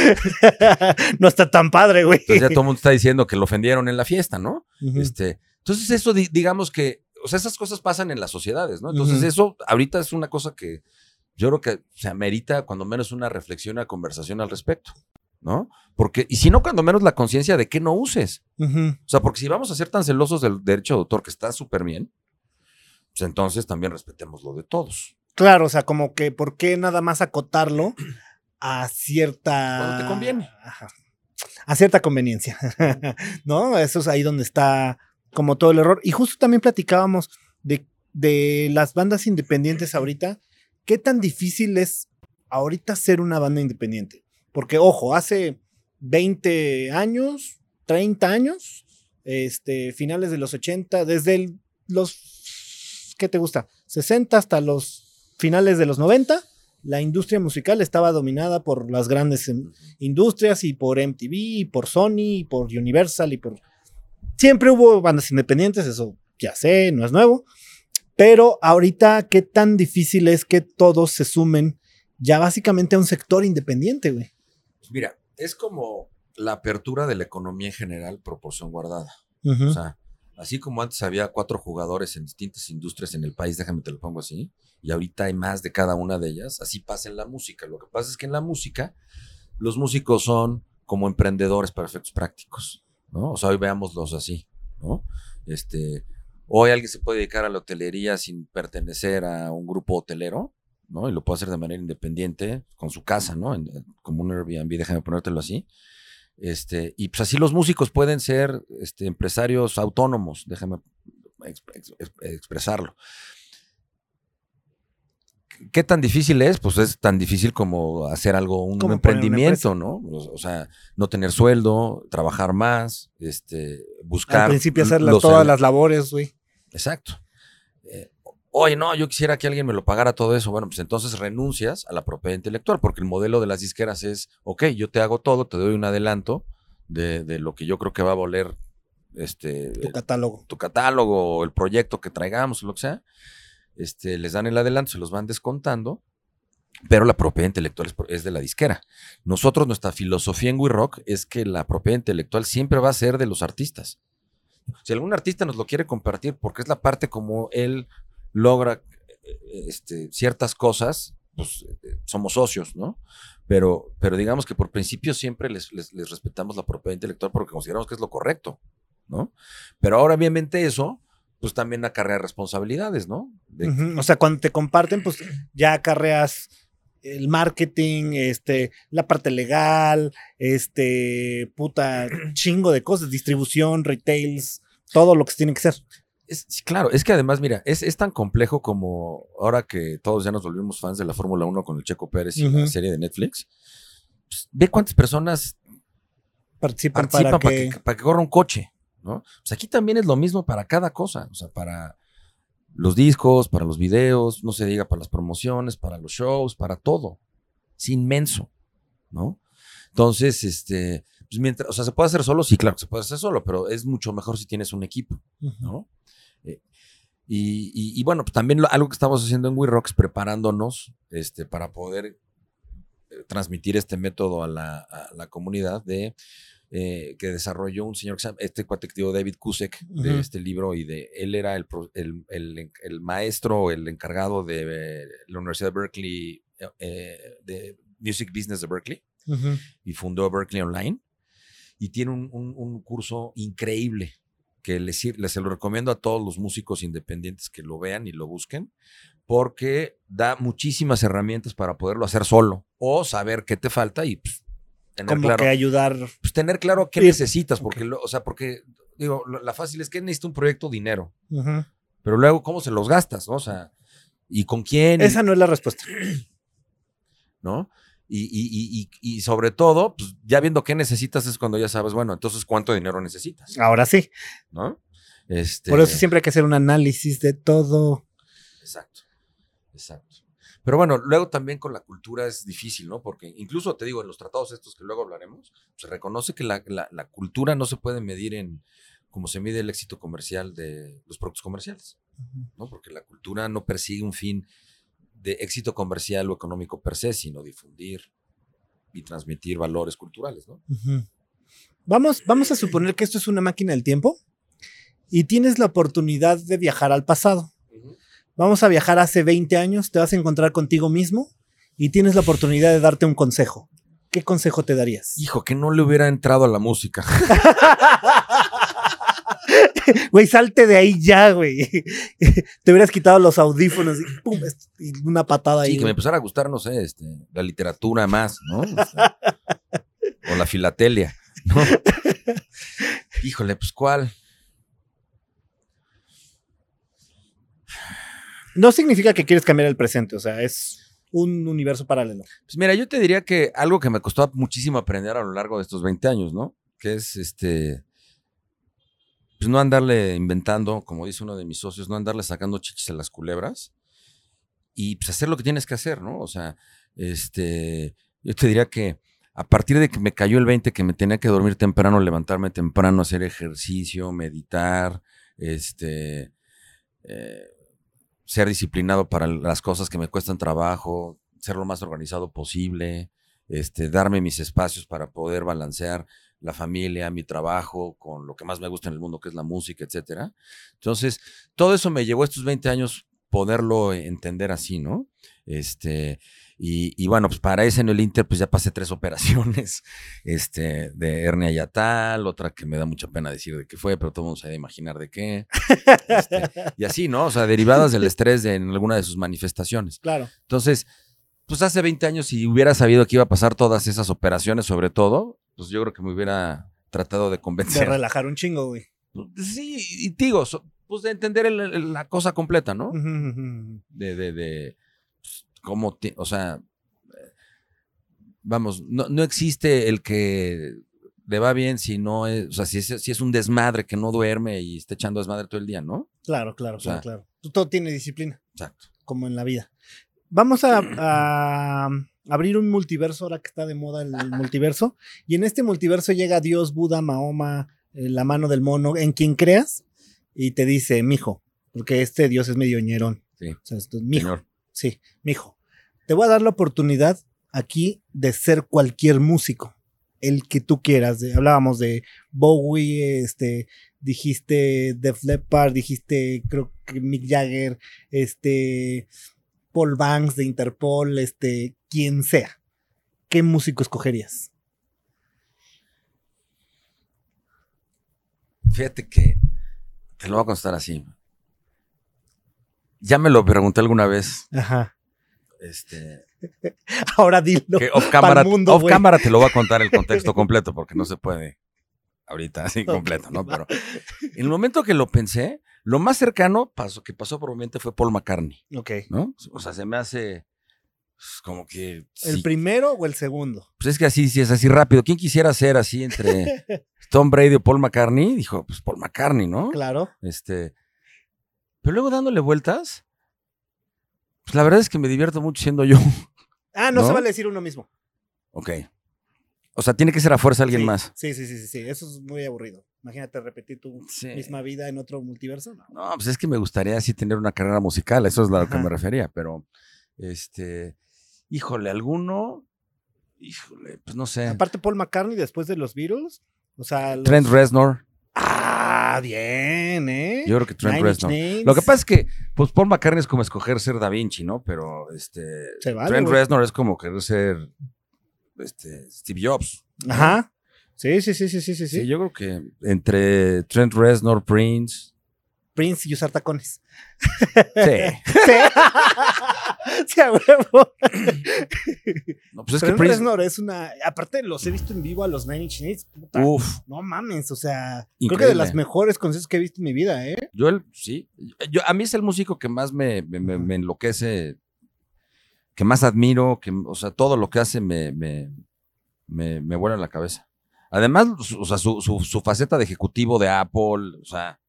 no está tan padre, güey. Entonces ya todo el mundo está diciendo que lo ofendieron en la fiesta, ¿no? Este, entonces eso, di- digamos que, o sea, esas cosas pasan en las sociedades, ¿no? Entonces eso ahorita es una cosa que yo creo que se amerita cuando menos una reflexión, una conversación al respecto, ¿no? Porque, y si no, cuando menos la conciencia de que no uses. O sea, porque si vamos a ser tan celosos del derecho de autor, que está súper bien, pues entonces también respetemos lo de todos. Claro, o sea, como que, ¿por qué nada más acotarlo a cierta. Cuando te conviene. Ajá. A cierta conveniencia. (laughs) ¿No? Eso es ahí donde está como todo el error. Y justo también platicábamos de, de las bandas independientes ahorita. ¿Qué tan difícil es ahorita ser una banda independiente? Porque, ojo, hace 20 años, 30 años, este, finales de los 80, desde el- los, ¿qué te gusta? 60 hasta los finales de los 90, la industria musical estaba dominada por las grandes em, industrias y por MTV y por Sony y por Universal y por... Siempre hubo bandas independientes, eso ya sé, no es nuevo, Pero ahorita, ¿qué tan difícil es que todos se sumen ya básicamente a un sector independiente, güey? Mira, es como la apertura de la economía en general, proporción guardada. O sea, así como antes había cuatro jugadores en distintas industrias en el país, déjame te lo pongo así, y ahorita hay más de cada una de ellas, así pasa en la música. Lo que pasa es que en la música, los músicos son como emprendedores para efectos prácticos, ¿no? O sea, hoy veámoslos así, ¿no? Este, hoy alguien se puede dedicar a la hotelería sin pertenecer a un grupo hotelero, ¿no? Y lo puede hacer de manera independiente, con su casa, ¿no? En- como un Airbnb, déjame ponértelo así. Este, y pues así los músicos pueden ser este, empresarios autónomos, déjame ex- ex- ex- expresarlo. ¿Qué tan difícil es? Pues es tan difícil como hacer algo, un emprendimiento, ¿no? O, o sea, no tener sueldo, trabajar más, este, buscar. Al principio hacer los- todas las labores, güey. Exacto. Eh, Oye, no, yo quisiera que alguien me lo pagara todo eso. Bueno, pues entonces renuncias a la propiedad intelectual, porque el modelo de las disqueras es, ok, yo te hago todo, te doy un adelanto de, de lo que yo creo que va a valer este, Tu catálogo. tu catálogo el proyecto que traigamos lo que sea. Este, les dan el adelanto, se los van descontando, pero la propiedad intelectual es, es de la disquera. Nosotros, nuestra filosofía en We Rock es que la propiedad intelectual siempre va a ser de los artistas. Si algún artista nos lo quiere compartir porque es la parte como él logra eh, este, ciertas cosas, pues eh, somos socios, ¿no? Pero, pero digamos que por principio siempre les, les- les respetamos la propiedad intelectual porque consideramos que es lo correcto, ¿no? Pero ahora obviamente eso, pues también acarrea responsabilidades, ¿no? De-. O sea, cuando te comparten, pues ya acarreas el marketing, este, la parte legal, este, puta, chingo de cosas, distribución, retails, todo lo que se tiene que hacer. Es, claro, es que además, mira, es, es tan complejo como ahora que todos ya nos volvimos fans de la Fórmula 1 con el Checo Pérez y la serie de Netflix. Pues, ve cuántas personas Participan, participan para que... para que corra un coche, ¿no? Pues aquí también es lo mismo para cada cosa, o sea, para los discos, para los videos, no se diga para las promociones, para los shows, para todo. Es inmenso, ¿no? Entonces, este, pues mientras, o sea, ¿se puede hacer solo? Sí, claro que se puede hacer solo, pero es mucho mejor si tienes un equipo. ¿no? Y, y- y bueno, pues también lo- algo que estamos haciendo en We Rocks, preparándonos este, para poder eh, transmitir este método a la, a la comunidad de eh, que desarrolló un señor que se llama, este cuate David Kusek, de este libro, y de él era el, el, el- el maestro, el encargado de eh, la Universidad de Berkeley, eh, de Music Business de Berkeley y fundó Berkeley Online. Y tiene un, un- un curso increíble que les, les se lo recomiendo a todos los músicos independientes que lo vean y lo busquen, porque da muchísimas herramientas para poderlo hacer solo o saber qué te falta y pues, tener Como claro que ayudar. pues, tener claro qué Sí. necesitas, porque, lo- o sea, porque, digo, lo- la fácil es que necesita un proyecto dinero, pero luego, ¿cómo se los gastas? no? O sea, ¿y con quién? Esa no es la respuesta. ¿no? Y, y- y- y- sobre todo, pues ya viendo qué necesitas es cuando ya sabes, bueno, entonces cuánto dinero necesitas, Ahora sí. ¿no? Este, Por eso siempre hay que hacer un análisis de todo. Exacto, exacto. Pero bueno, luego también con la cultura es difícil, ¿no? Porque incluso te digo, en los tratados estos que luego hablaremos, se reconoce que la, la- la cultura no se puede medir en como se mide el éxito comercial de los productos comerciales, ¿no? Porque la cultura no persigue un fin de éxito comercial o económico per se, sino difundir y transmitir valores culturales, ¿no? Ujú. Vamos, vamos a suponer que esto es una máquina del tiempo y tienes la oportunidad de viajar al pasado. Vamos a viajar hace 20 años, te vas a encontrar contigo mismo y tienes la oportunidad de darte un consejo. ¿Qué consejo te darías? Hijo, que no le hubiera entrado a la música. (laughs) Güey, salte de ahí ya, güey. Te hubieras quitado los audífonos y, pum, y una patada ahí. Sí, que me empezara a gustar, no sé, este, la literatura más, ¿no? O, sea, o la filatelia, ¿no? Híjole, pues ¿cuál? No significa que quieres cambiar el presente, o sea, es un universo paralelo. Pues mira, yo te diría que algo que me costó muchísimo aprender a lo largo de estos 20 años, ¿no? Que es este. Pues no andarle inventando, como dice uno de mis socios, no andarle sacando chichis a las culebras y pues hacer lo que tienes que hacer, ¿no? O sea, este. Yo te diría que a partir de que me cayó el 20, que me tenía que dormir temprano, levantarme temprano, hacer ejercicio, meditar, este. eh, ser disciplinado para las cosas que me cuestan trabajo, ser lo más organizado posible, este, darme mis espacios para poder balancear la familia, mi trabajo, con lo que más me gusta en el mundo, que es la música, etcétera. Entonces, todo eso me llevó estos 20 años poderlo entender así, ¿no? Este, y, bueno, pues para ese en el Inter, pues ya pasé tres (laughs) operaciones, este, de hernia yatal, otra que me da mucha pena decir de qué fue, pero todo el mundo se debe imaginar de qué. Este, (laughs) y así, ¿no? O sea, derivadas del estrés de, en alguna de sus manifestaciones. Claro. Entonces, pues hace 20 años, si hubiera sabido que iba a pasar todas esas operaciones, sobre todo, pues yo creo que me hubiera tratado de convencer. De relajar un chingo, güey. Sí, y digo, pues de entender la cosa completa, ¿no? De, de, de pues, cómo, o sea, vamos, no, no, existe el que le va bien si no es, o sea, si es, si es un desmadre que no duerme y está echando desmadre todo el día, ¿no? Claro, claro, claro, claro. Todo tiene disciplina. Exacto. Como en la vida. Vamos a, (clears throat) a, abrir un multiverso ahora que está de moda el (laughs) multiverso. Y en este multiverso llega Dios, Buda, Mahoma, eh, la mano del mono, en quien creas, y te dice, mijo, porque este Dios es medio ñerón. Sí. O sea, esto, mijo. Sí, mijo. Te voy a dar la oportunidad aquí de ser cualquier músico, el que tú quieras. hablábamos de Bowie, este, dijiste Def Leppard, dijiste creo que Mick Jagger, este, Paul Banks de Interpol, este, quien sea. ¿Qué músico escogerías? Fíjate que te lo voy a contestar así. Ya me lo pregunté alguna vez. Ajá. Este. (laughs) Ahora dilo. Que off cámara, off cámara te lo voy a contar el contexto (laughs) completo porque no se puede ahorita así completo, ¿no? Pero en el momento que lo pensé, lo más cercano pasó, que pasó por mi mente fue Paul McCartney. Ok. ¿No? O sea, se me hace como que. ¿El primero o el segundo? Pues es que así, sí, es así rápido. ¿Quién quisiera ser así entre (laughs) Tom Brady o Paul McCartney? Dijo, pues Paul McCartney, ¿no? Claro. Este. Pero luego dándole vueltas, pues la verdad es que me divierto mucho siendo yo. (laughs) Ah, no, se vale decir uno mismo. Ok. O sea, tiene que ser a fuerza alguien más. Sí, sí, sí, sí, sí. Eso es muy aburrido. Imagínate repetir tu misma vida en otro multiverso. No. no, pues es que me gustaría así tener una carrera musical. Eso es a lo que me refería. Pero, este, híjole, alguno, híjole, pues no sé. Aparte Paul McCartney después de los Beatles, o sea... Trent Reznor. Ah, bien, ¿eh? Yo creo que Trent Reznor. Lo que pasa es que, pues Paul McCartney es como escoger ser Da Vinci, ¿no? Pero, este... Trent Reznor es como querer ser, este, Steve Jobs. Ajá. Sí, sí, sí, sí, sí, sí. Sí, yo creo que entre Trent Reznor, Prince, Prince y usar tacones. (laughs) Sí. sí. a huevo. No, pues es que Prince... es una. Aparte, los he visto en vivo a los Nine Inch Nails. Uf. No mames, o sea. Creo que de las mejores conciertos que he visto en mi vida, ¿eh? Yo, el, sí. Yo, a mí es el músico que más me, me, enloquece, que más admiro, que, o sea, todo lo que hace me, me, me, vuela la cabeza. Además, o sea, su, su, su faceta de ejecutivo de Apple, o sea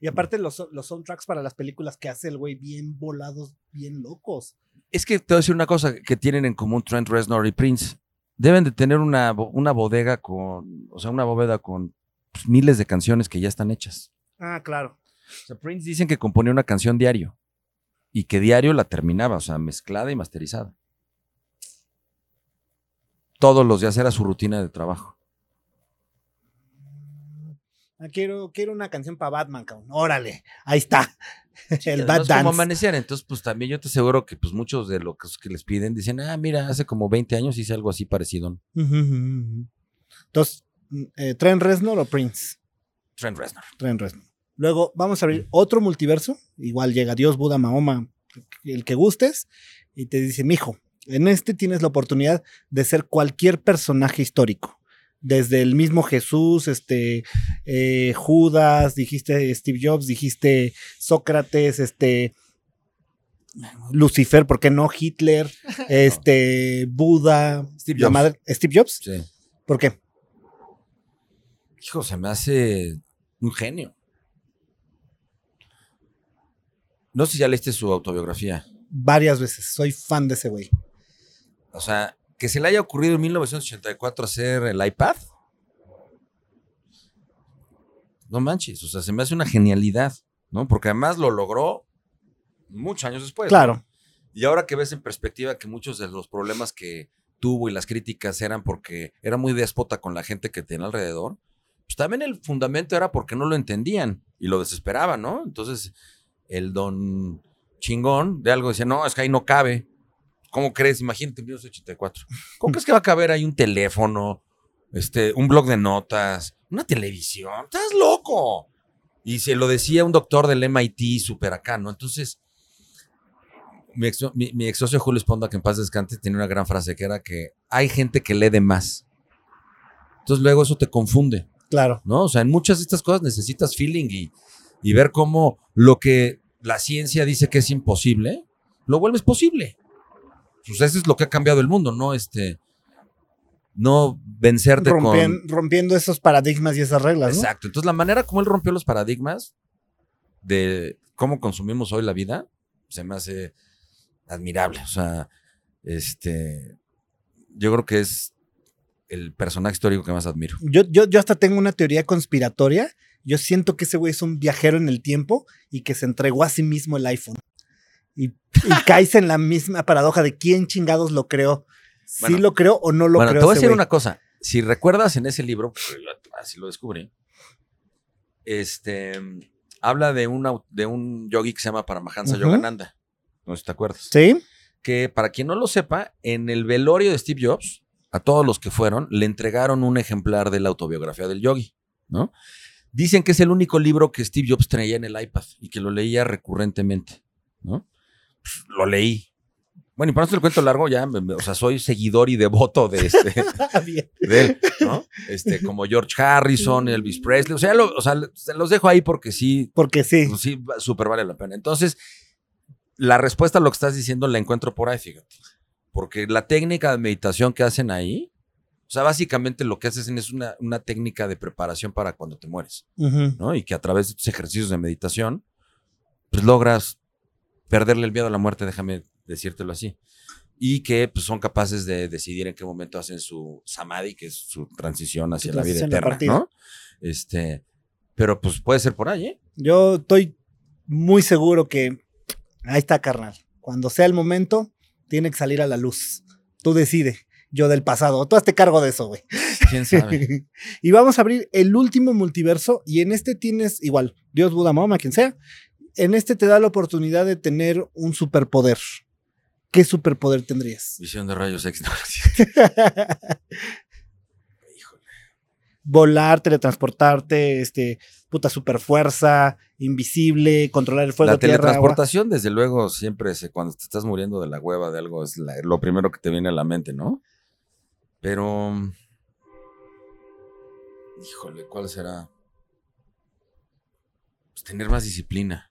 y aparte los, los soundtracks para las películas que hace el güey bien volados, bien locos. Es que te voy a decir una cosa que tienen en común Trent Reznor y Prince. Deben de tener una, una bodega con, o sea, una bóveda con pues, miles de canciones que ya están hechas. Ah, claro. O sea, Prince dicen que componía una canción diario y que diario la terminaba, o sea, mezclada y masterizada. Todos los días era su rutina de trabajo. Ah, quiero, quiero una canción para Batman, cabrón. Órale, ahí está. (laughs) el Bad Dance. como amanecer, entonces pues también yo te aseguro que pues muchos de los que les piden dicen, ah, mira, hace como 20 años hice algo así parecido. Entonces, mm, eh, ¿Trent Reznor o Prince? Trent Reznor. Trent Reznor. Luego vamos a abrir otro multiverso. Igual llega Dios, Buda, Mahoma, el que gustes, y te dice, mijo, en este tienes la oportunidad de ser cualquier personaje histórico desde el mismo Jesús, este, eh, Judas, dijiste Steve Jobs, dijiste Sócrates, este, Lucifer, ¿por qué no? Hitler, (laughs) este, Buda, Steve Jobs. Steve Jobs. Sí. ¿Por qué? Hijo, se me hace un genio. No sé si ya leíste su autobiografía. Varias veces, soy fan de ese güey. O sea, que se le haya ocurrido en 1984 hacer el iPad. No manches, o sea, se me hace una genialidad, ¿no? Porque además lo logró muchos años después. ¿no? Claro. Y ahora que ves en perspectiva que muchos de los problemas que tuvo y las críticas eran porque era muy déspota con la gente que tenía alrededor, pues también el fundamento era porque no lo entendían y lo desesperaban, ¿no? Entonces, el don chingón de algo decía, no, es que ahí no cabe. ¿Cómo crees? Imagínate, en 1984. ¿Cómo crees que va a caber ahí un teléfono, este, un blog de notas, una televisión? ¡Estás loco! Y se lo decía un doctor del MIT, súper acá, ¿no? Entonces, mi ex, mi, mi ex socio Julio Esponda, que en paz descanse, tenía una gran frase que era que hay gente que lee de más. Entonces luego eso te confunde, Claro. ¿no? O sea, en muchas de estas cosas necesitas feeling y, y ver cómo lo que la ciencia dice que es imposible, lo vuelves posible. Pues eso es lo que ha cambiado el mundo, ¿no? Este, no vencerte Rompien- con... Rompiendo esos paradigmas y esas reglas, ¿no? Exacto. Entonces, la manera como él rompió los paradigmas de cómo consumimos hoy la vida se me hace admirable. O sea, este. Yo creo que es el personaje histórico que más admiro. Yo, yo, yo hasta tengo una teoría conspiratoria. Yo siento que ese güey es un viajero en el tiempo y que se entregó a sí mismo el iPhone. Y, y (laughs) caes en la misma paradoja de quién chingados lo creó. Si Bueno. lo creo o no lo bueno, creo. te voy a decir una cosa. Si recuerdas en ese libro, así lo descubrí, este. Habla de un, de un yogi que se llama Paramahansa. Yogananda. No sé si te acuerdas. Sí. que para quien no lo sepa, en el velorio de Steve Jobs, a todos los que fueron, le entregaron un ejemplar de la autobiografía del yogi, ¿no? Dicen que es el único libro que Steve Jobs traía en el iPad y que lo leía recurrentemente, ¿no? Pues, lo leí. Bueno, y para no hacer el cuento largo, ya, me- me- o sea, soy seguidor y devoto de este, (laughs) Bien. de él, ¿no? Este, como George Harrison, Elvis Presley, o sea, lo- o sea, se los dejo ahí porque sí, Porque sí. pues sí, súper vale la pena. Entonces, la respuesta a lo que estás diciendo la encuentro por ahí, fíjate. Porque la técnica de meditación que hacen ahí, o sea, básicamente lo que hacen es una, una técnica de preparación para cuando te mueres. ¿no? Y que a través de tus ejercicios de meditación, pues logras perderle el miedo a la muerte, déjame decírtelo así. Y que pues, son capaces de decidir en qué momento hacen su samadhi, que es su transición hacia la vida eterna. ¿no? Este, pero pues puede ser por ahí, ¿eh? Yo estoy muy seguro que ahí está, carnal. Cuando sea el momento, tiene que salir a la luz. Tú decide. Yo del pasado. Tú hazte cargo de eso, güey. ¿Quién sabe? (laughs) y vamos a abrir el último multiverso. Y en este tienes igual, Dios, Buda, Mahoma, quien sea. En este te da la oportunidad de tener un superpoder. ¿Qué superpoder tendrías? Visión de rayos X. (laughs) Híjole. Volar, teletransportarte, este, puta superfuerza, invisible, controlar el fuego, La tierra, agua. teletransportación, desde luego, siempre se, cuando te estás muriendo de la hueva de algo, es la- lo primero que te viene a la mente, ¿no? Pero. Híjole, ¿cuál será? Pues tener más disciplina.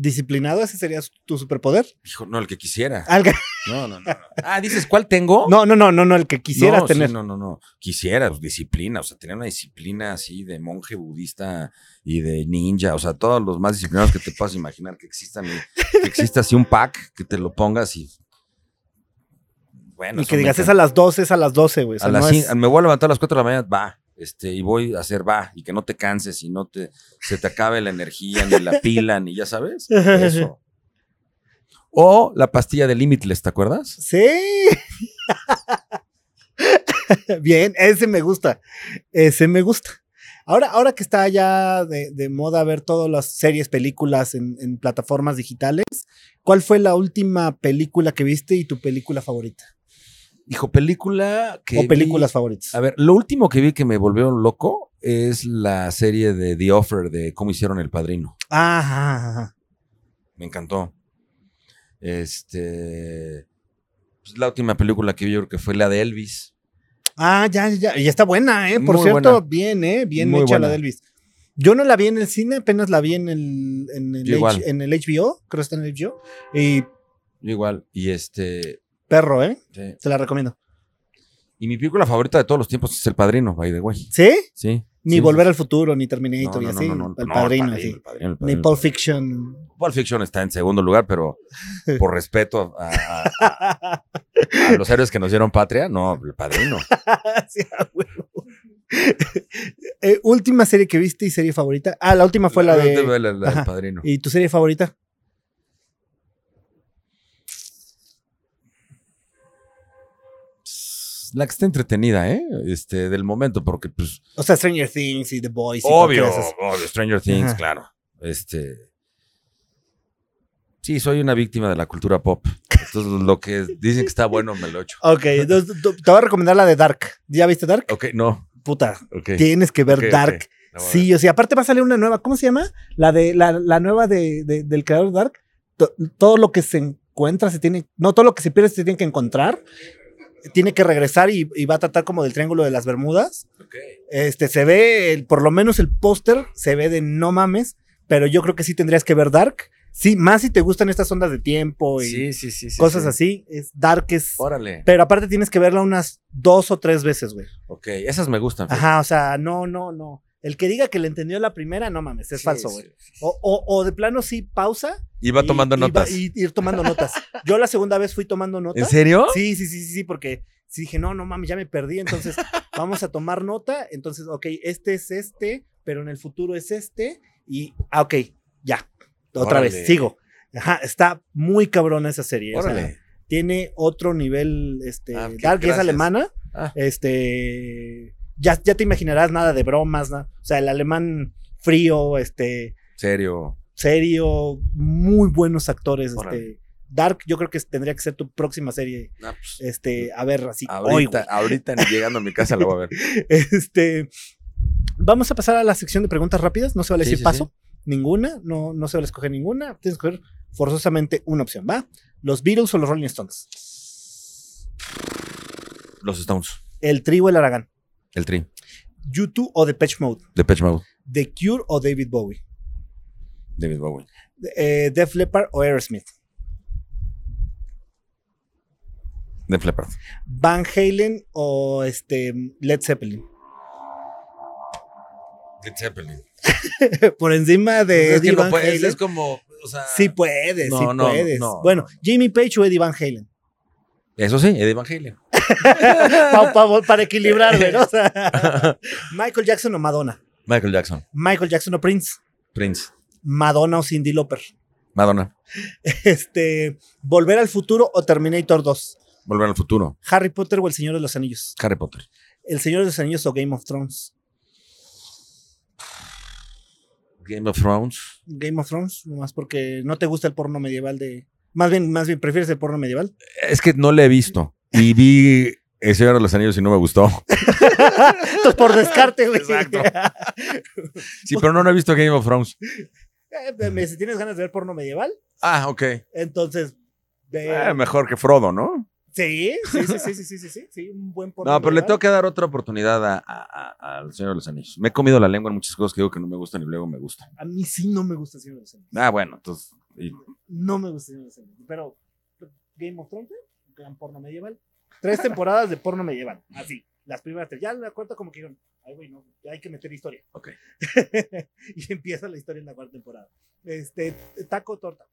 Disciplinado, ese sería tu superpoder. Hijo, no, el que quisiera. Alga- (laughs) No, no, no. no. Ah, dices, ¿cuál tengo? No, no, no, no, no, el que quisieras No, sí, tener. no, no, no. Quisiera, pues, disciplina, o sea, tener una disciplina así de monje budista y de ninja, o sea, todos los más disciplinados que te puedas imaginar que existan, y que exista así un pack que te lo pongas y. Bueno, y que digas, es a las 12, es a las 12, güey. O sea, A las no es- Me voy a levantar a las 4 de la mañana, va. Este, y voy a hacer va, y que no te canses, y no te, se te acabe la energía, ni la pila, ni ya sabes. Eso. O la pastilla de Limitless, ¿te acuerdas? Sí. (laughs) Bien, ese me gusta. Ese me gusta. Ahora, ahora que está ya de, moda ver todas las series, películas en plataformas digitales, ¿cuál fue la última película que viste y tu película favorita? Dijo, película que. o vi- películas favoritas. A ver, lo último que vi que me volvió loco es la serie de The Offer de cómo hicieron El Padrino. Ajá, ajá, ajá. Me encantó. Este. pues, la última película que vi yo creo que fue la de Elvis. Ah, ya, ya. Y está buena, ¿eh? Por Muy cierto, buena. bien, ¿eh? Bien Muy hecha la de Elvis. Yo no la vi en el cine, apenas la vi en el, en el, Yo igual. H- en el HBO, creo que está en el HBO. Y Yo igual. Y este. Perro, ¿eh? sí. Se la recomiendo. Y mi película favorita de todos los tiempos es El Padrino, by the way. ¿Sí? Sí. Ni sí, Volver al Futuro, ni Terminator No, y no, así. el Padrino, El así. El Padrino, El Ni. Pulp Fiction. Pulp Fiction está en segundo lugar, pero (laughs) por respeto a, a- a los héroes que nos dieron patria, no, El Padrino. (laughs) Sí. Eh, última serie que viste y serie favorita. Ah, la última fue la de. La, la- la del Ajá. Padrino. ¿Y tu serie favorita? Más, la que está entretenida, ¿eh? Este, del momento, porque pues, O sea, Stranger Things y The Boys. y obvio, obvio, Stranger Things, Ajá. claro. Este, sí, soy una víctima de la cultura pop. Entonces, lo que dicen que está bueno me lo echo. (laughs) Ok, entonces te voy a recomendar la de Dark. ¿Ya viste Dark? Ok, no. Puta, tienes que ver. Dark. La voy a Sí, o sea, aparte va a salir una nueva, ¿cómo se llama? La de la, la nueva de, de- del creador de Dark. To- todo lo que se encuentra se tiene, no todo lo que se pierde se tiene que encontrar. Tiene que regresar y, y va a tratar como del triángulo de las Bermudas. ver. Ok. Este se ve, el- por lo menos el póster se ve de no mames, pero yo creo que sí tendrías que ver Dark. Sí, más si te gustan estas ondas de tiempo y Sí, sí, sí. sí, cosas sí. así. Es Dark es. Órale. Pero aparte tienes que verla unas dos o tres veces, güey. Ok, esas me gustan. Ajá, o sea, no, no, no. El que diga que le entendió la primera, no mames, es Sí, falso, güey. sí. O, o- o de plano sí, pausa. Y va y- tomando y va- notas. Y, ir tomando notas. Yo la segunda vez fui tomando notas. ¿En serio? Sí, sí, sí, sí, sí, porque sí dije, no, no mames, ya me perdí. Entonces, (laughs) vamos a tomar nota. Entonces, ok, este es este, pero en el futuro es este. Y, ah, ok, ya. Otra Órale. vez, sigo. Ajá, está muy cabrona esa serie. o sea, Órale. tiene otro nivel, este, Ah, Dark, que es alemana. Ah. Este, ya, ya te imaginarás nada de bromas, ¿no? O sea, el alemán frío, este, serio. serio, muy buenos actores, Órale. este. Dark, yo creo que tendría que ser tu próxima serie, Ah, pues, este, a ver, así, hoy, ahorita, ahorita ni llegando a mi casa lo voy a ver. (laughs) Este, vamos a pasar a la sección de preguntas rápidas, no se vale Sí, decir sí, paso, ninguna, no, no se vale escoger ninguna, tienes que escoger forzosamente una opción, ¿va? ¿Los Beatles o los Rolling Stones? Los Stones. ¿El Tri o el Aragán? El Tri. ¿YouTube o Depeche Mode? De Pitch Mode. ¿The Cure o David Bowie? David Bowie. Eh, ¿Def Leppard o Aerosmith? De Leppard. ¿Van Halen o este, Led Zeppelin? Led Zeppelin. (laughs) Por encima de es, que Eddie no Van Halen. es como, o sea, Sí puedes, No, sí no, puedes. no. Bueno, Jimmy Page o Eddie Van Halen. Eso sí, Eddie Van Halen. Pa- pa- para equilibrar, güey, ¿no? O (laughs) sea, Michael Jackson o Madonna. Michael Jackson. Michael Jackson o Prince. Prince. Madonna o Cindy Lauper. Madonna. (laughs) Este, Volver al futuro o Terminator 2. Volver al futuro. Harry Potter o El Señor de los Anillos. Harry Potter. El Señor de los Anillos o Game of Thrones. Game of Thrones. Game of Thrones, nomás porque no te gusta el porno medieval de. Más bien, más bien, prefieres el porno medieval. Es que no le he visto. Y vi El Señor de los Anillos y no me gustó. Entonces, por descarte, güey. Exacto. Sí, pero no, no he visto Game of Thrones. Eh, me- si tienes ganas de ver porno medieval, Ah, ok. entonces. Eh, mejor que Frodo, ¿no? sí, sí, sí, sí, sí, sí, sí, sí, sí, un buen porno No, pero le tengo que dar otra oportunidad a- a- a- al Señor de los Anillos. Me he comido la lengua en muchas cosas que digo que no me gustan y luego me gustan. A mí sí no me gusta el Señor de los Anillos. Ah, bueno, entonces. Y- No me gusta. Pero Game of Thrones, gran porno medieval. Tres temporadas de porno medieval. Así. Las primeras tres. Ya la cuarta, como que dijeron, ay, güey, no, hay que meter historia. Ok. (laughs) y empieza la historia en la cuarta temporada. Este, taco o torta.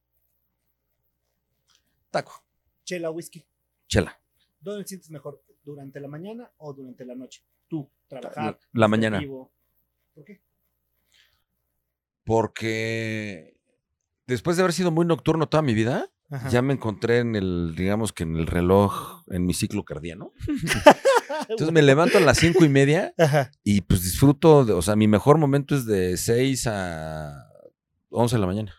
Taco. Chela whisky. Chela. ¿Dónde te sientes mejor? ¿Durante la mañana o durante la noche? Tú, trabajar. La, la mañana. ¿Por qué? Porque después de haber sido muy nocturno toda mi vida, Ajá. ya me encontré en el, digamos que en el reloj, en mi ciclo cardiano. (laughs) Entonces me levanto a las cinco y media Ajá. y pues disfruto, de- o sea, mi mejor momento es de 6 a 11 de la mañana.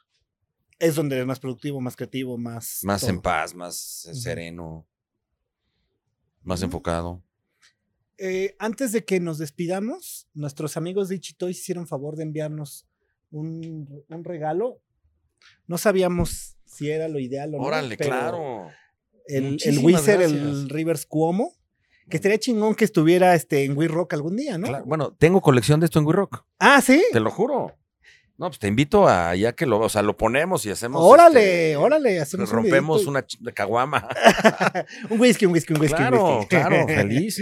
Es donde eres más productivo, más creativo, más. Más todo. en paz, más sereno, más enfocado. Eh, antes de que nos despidamos, nuestros amigos de Ichitoy hicieron favor de enviarnos un, un regalo. No sabíamos si era lo ideal o no. Órale, claro. El, el Wizard, el Rivers Cuomo, que estaría chingón que estuviera este, en We Rock algún día, ¿no? Claro. Bueno, tengo colección de esto en We Rock. Ah, sí. Te lo juro. No, pues te invito a ya que lo, o sea, lo ponemos y hacemos. Órale, este, órale. Hacemos rompemos una caguama. (laughs) un whisky, un whisky, un whisky. un claro, whisky. claro, feliz.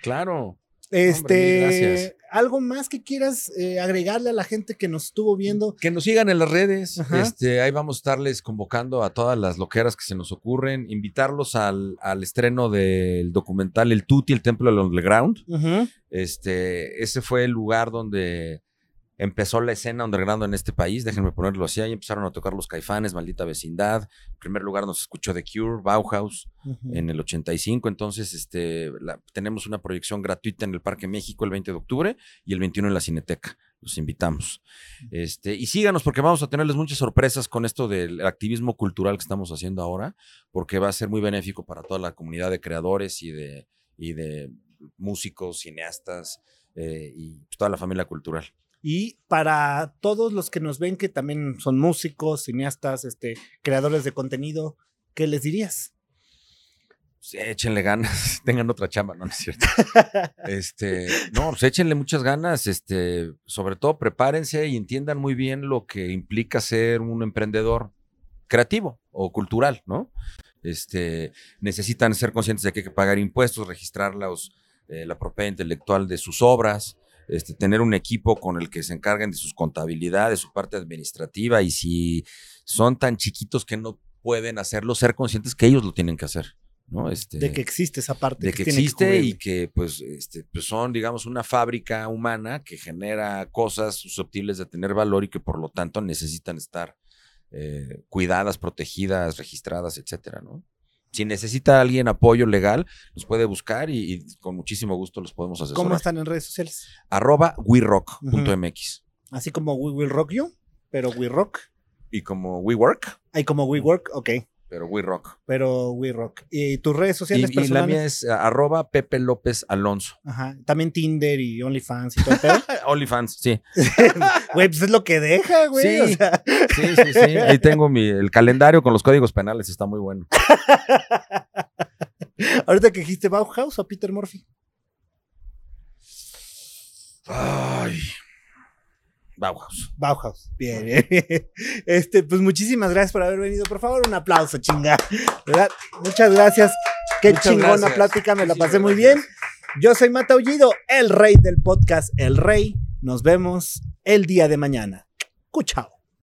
Claro. Este, gracias. algo más que quieras eh, agregarle a la gente que nos estuvo viendo. Que nos sigan en las redes. Ajá. Este, ahí vamos a estarles convocando a todas las loqueras que se nos ocurren. Invitarlos al, al estreno del documental El Tuti, el Templo del Underground. Este, ese fue el lugar donde empezó la escena underground en este país, déjenme ponerlo así, ahí empezaron a tocar los caifanes, maldita vecindad, en primer lugar nos escuchó The Cure, Bauhaus, en el 85, entonces este, la- tenemos una proyección gratuita en el Parque México el 20 de octubre y el 21 en la Cineteca, los invitamos. Este, y síganos porque vamos a tenerles muchas sorpresas con esto del activismo cultural que estamos haciendo ahora, porque va a ser muy benéfico para toda la comunidad de creadores y de, y de músicos, cineastas eh, y toda la familia cultural. Y para todos los que nos ven que también son músicos, cineastas, este, creadores de contenido, ¿qué les dirías? Sí, échenle ganas, (laughs) tengan otra chamba, no, no es cierto. (laughs) Este, no, pues échenle muchas ganas, este, sobre todo prepárense y entiendan muy bien lo que implica ser un emprendedor creativo o cultural, ¿no? Este, necesitan ser conscientes de que hay que pagar impuestos, registrar los, eh, la propiedad intelectual de sus obras, este, tener un equipo con el que se encarguen de sus contabilidades, su parte administrativa y si son tan chiquitos que no pueden hacerlo, ser conscientes que ellos lo tienen que hacer. ¿no? Este, De que existe esa parte. de que existe y que pues, este, pues son, digamos, una fábrica humana que genera cosas susceptibles de tener valor y que por lo tanto necesitan estar eh, cuidadas, protegidas, registradas, etcétera, ¿no? Si necesita alguien apoyo legal, nos puede buscar y, y con muchísimo gusto los podemos asesorar. ¿Cómo están en redes sociales? Arroba werock.mx Así como We Will Rock You, pero We Rock. y como WeWork, Hay como We Work, ok, pero WeRock. pero We Rock. ¿Y tus redes Y, sociales y la personales? mía es eh, arroba Pepe López Alonso. Ajá. También Tinder y OnlyFans y todo el. (laughs) OnlyFans, sí. (laughs) Güey, pues es lo que deja, güey. Sí. o sea. Sí, sí, sí. Ahí tengo mi, el calendario con los códigos penales, está muy bueno. (laughs) Ahorita que dijiste Bauhaus o Peter Murphy. Ay. Bauhaus. Bauhaus. Bien, bien, bien. (laughs) Este, pues muchísimas gracias por haber venido. Por favor, un aplauso, chinga. ¿Verdad? Muchas gracias. Qué Muchas chingona gracias. plática, me la pasé muy bien. Yo soy Mata Ullido, el rey del podcast El Rey. Nos vemos el día de mañana. Cuchao.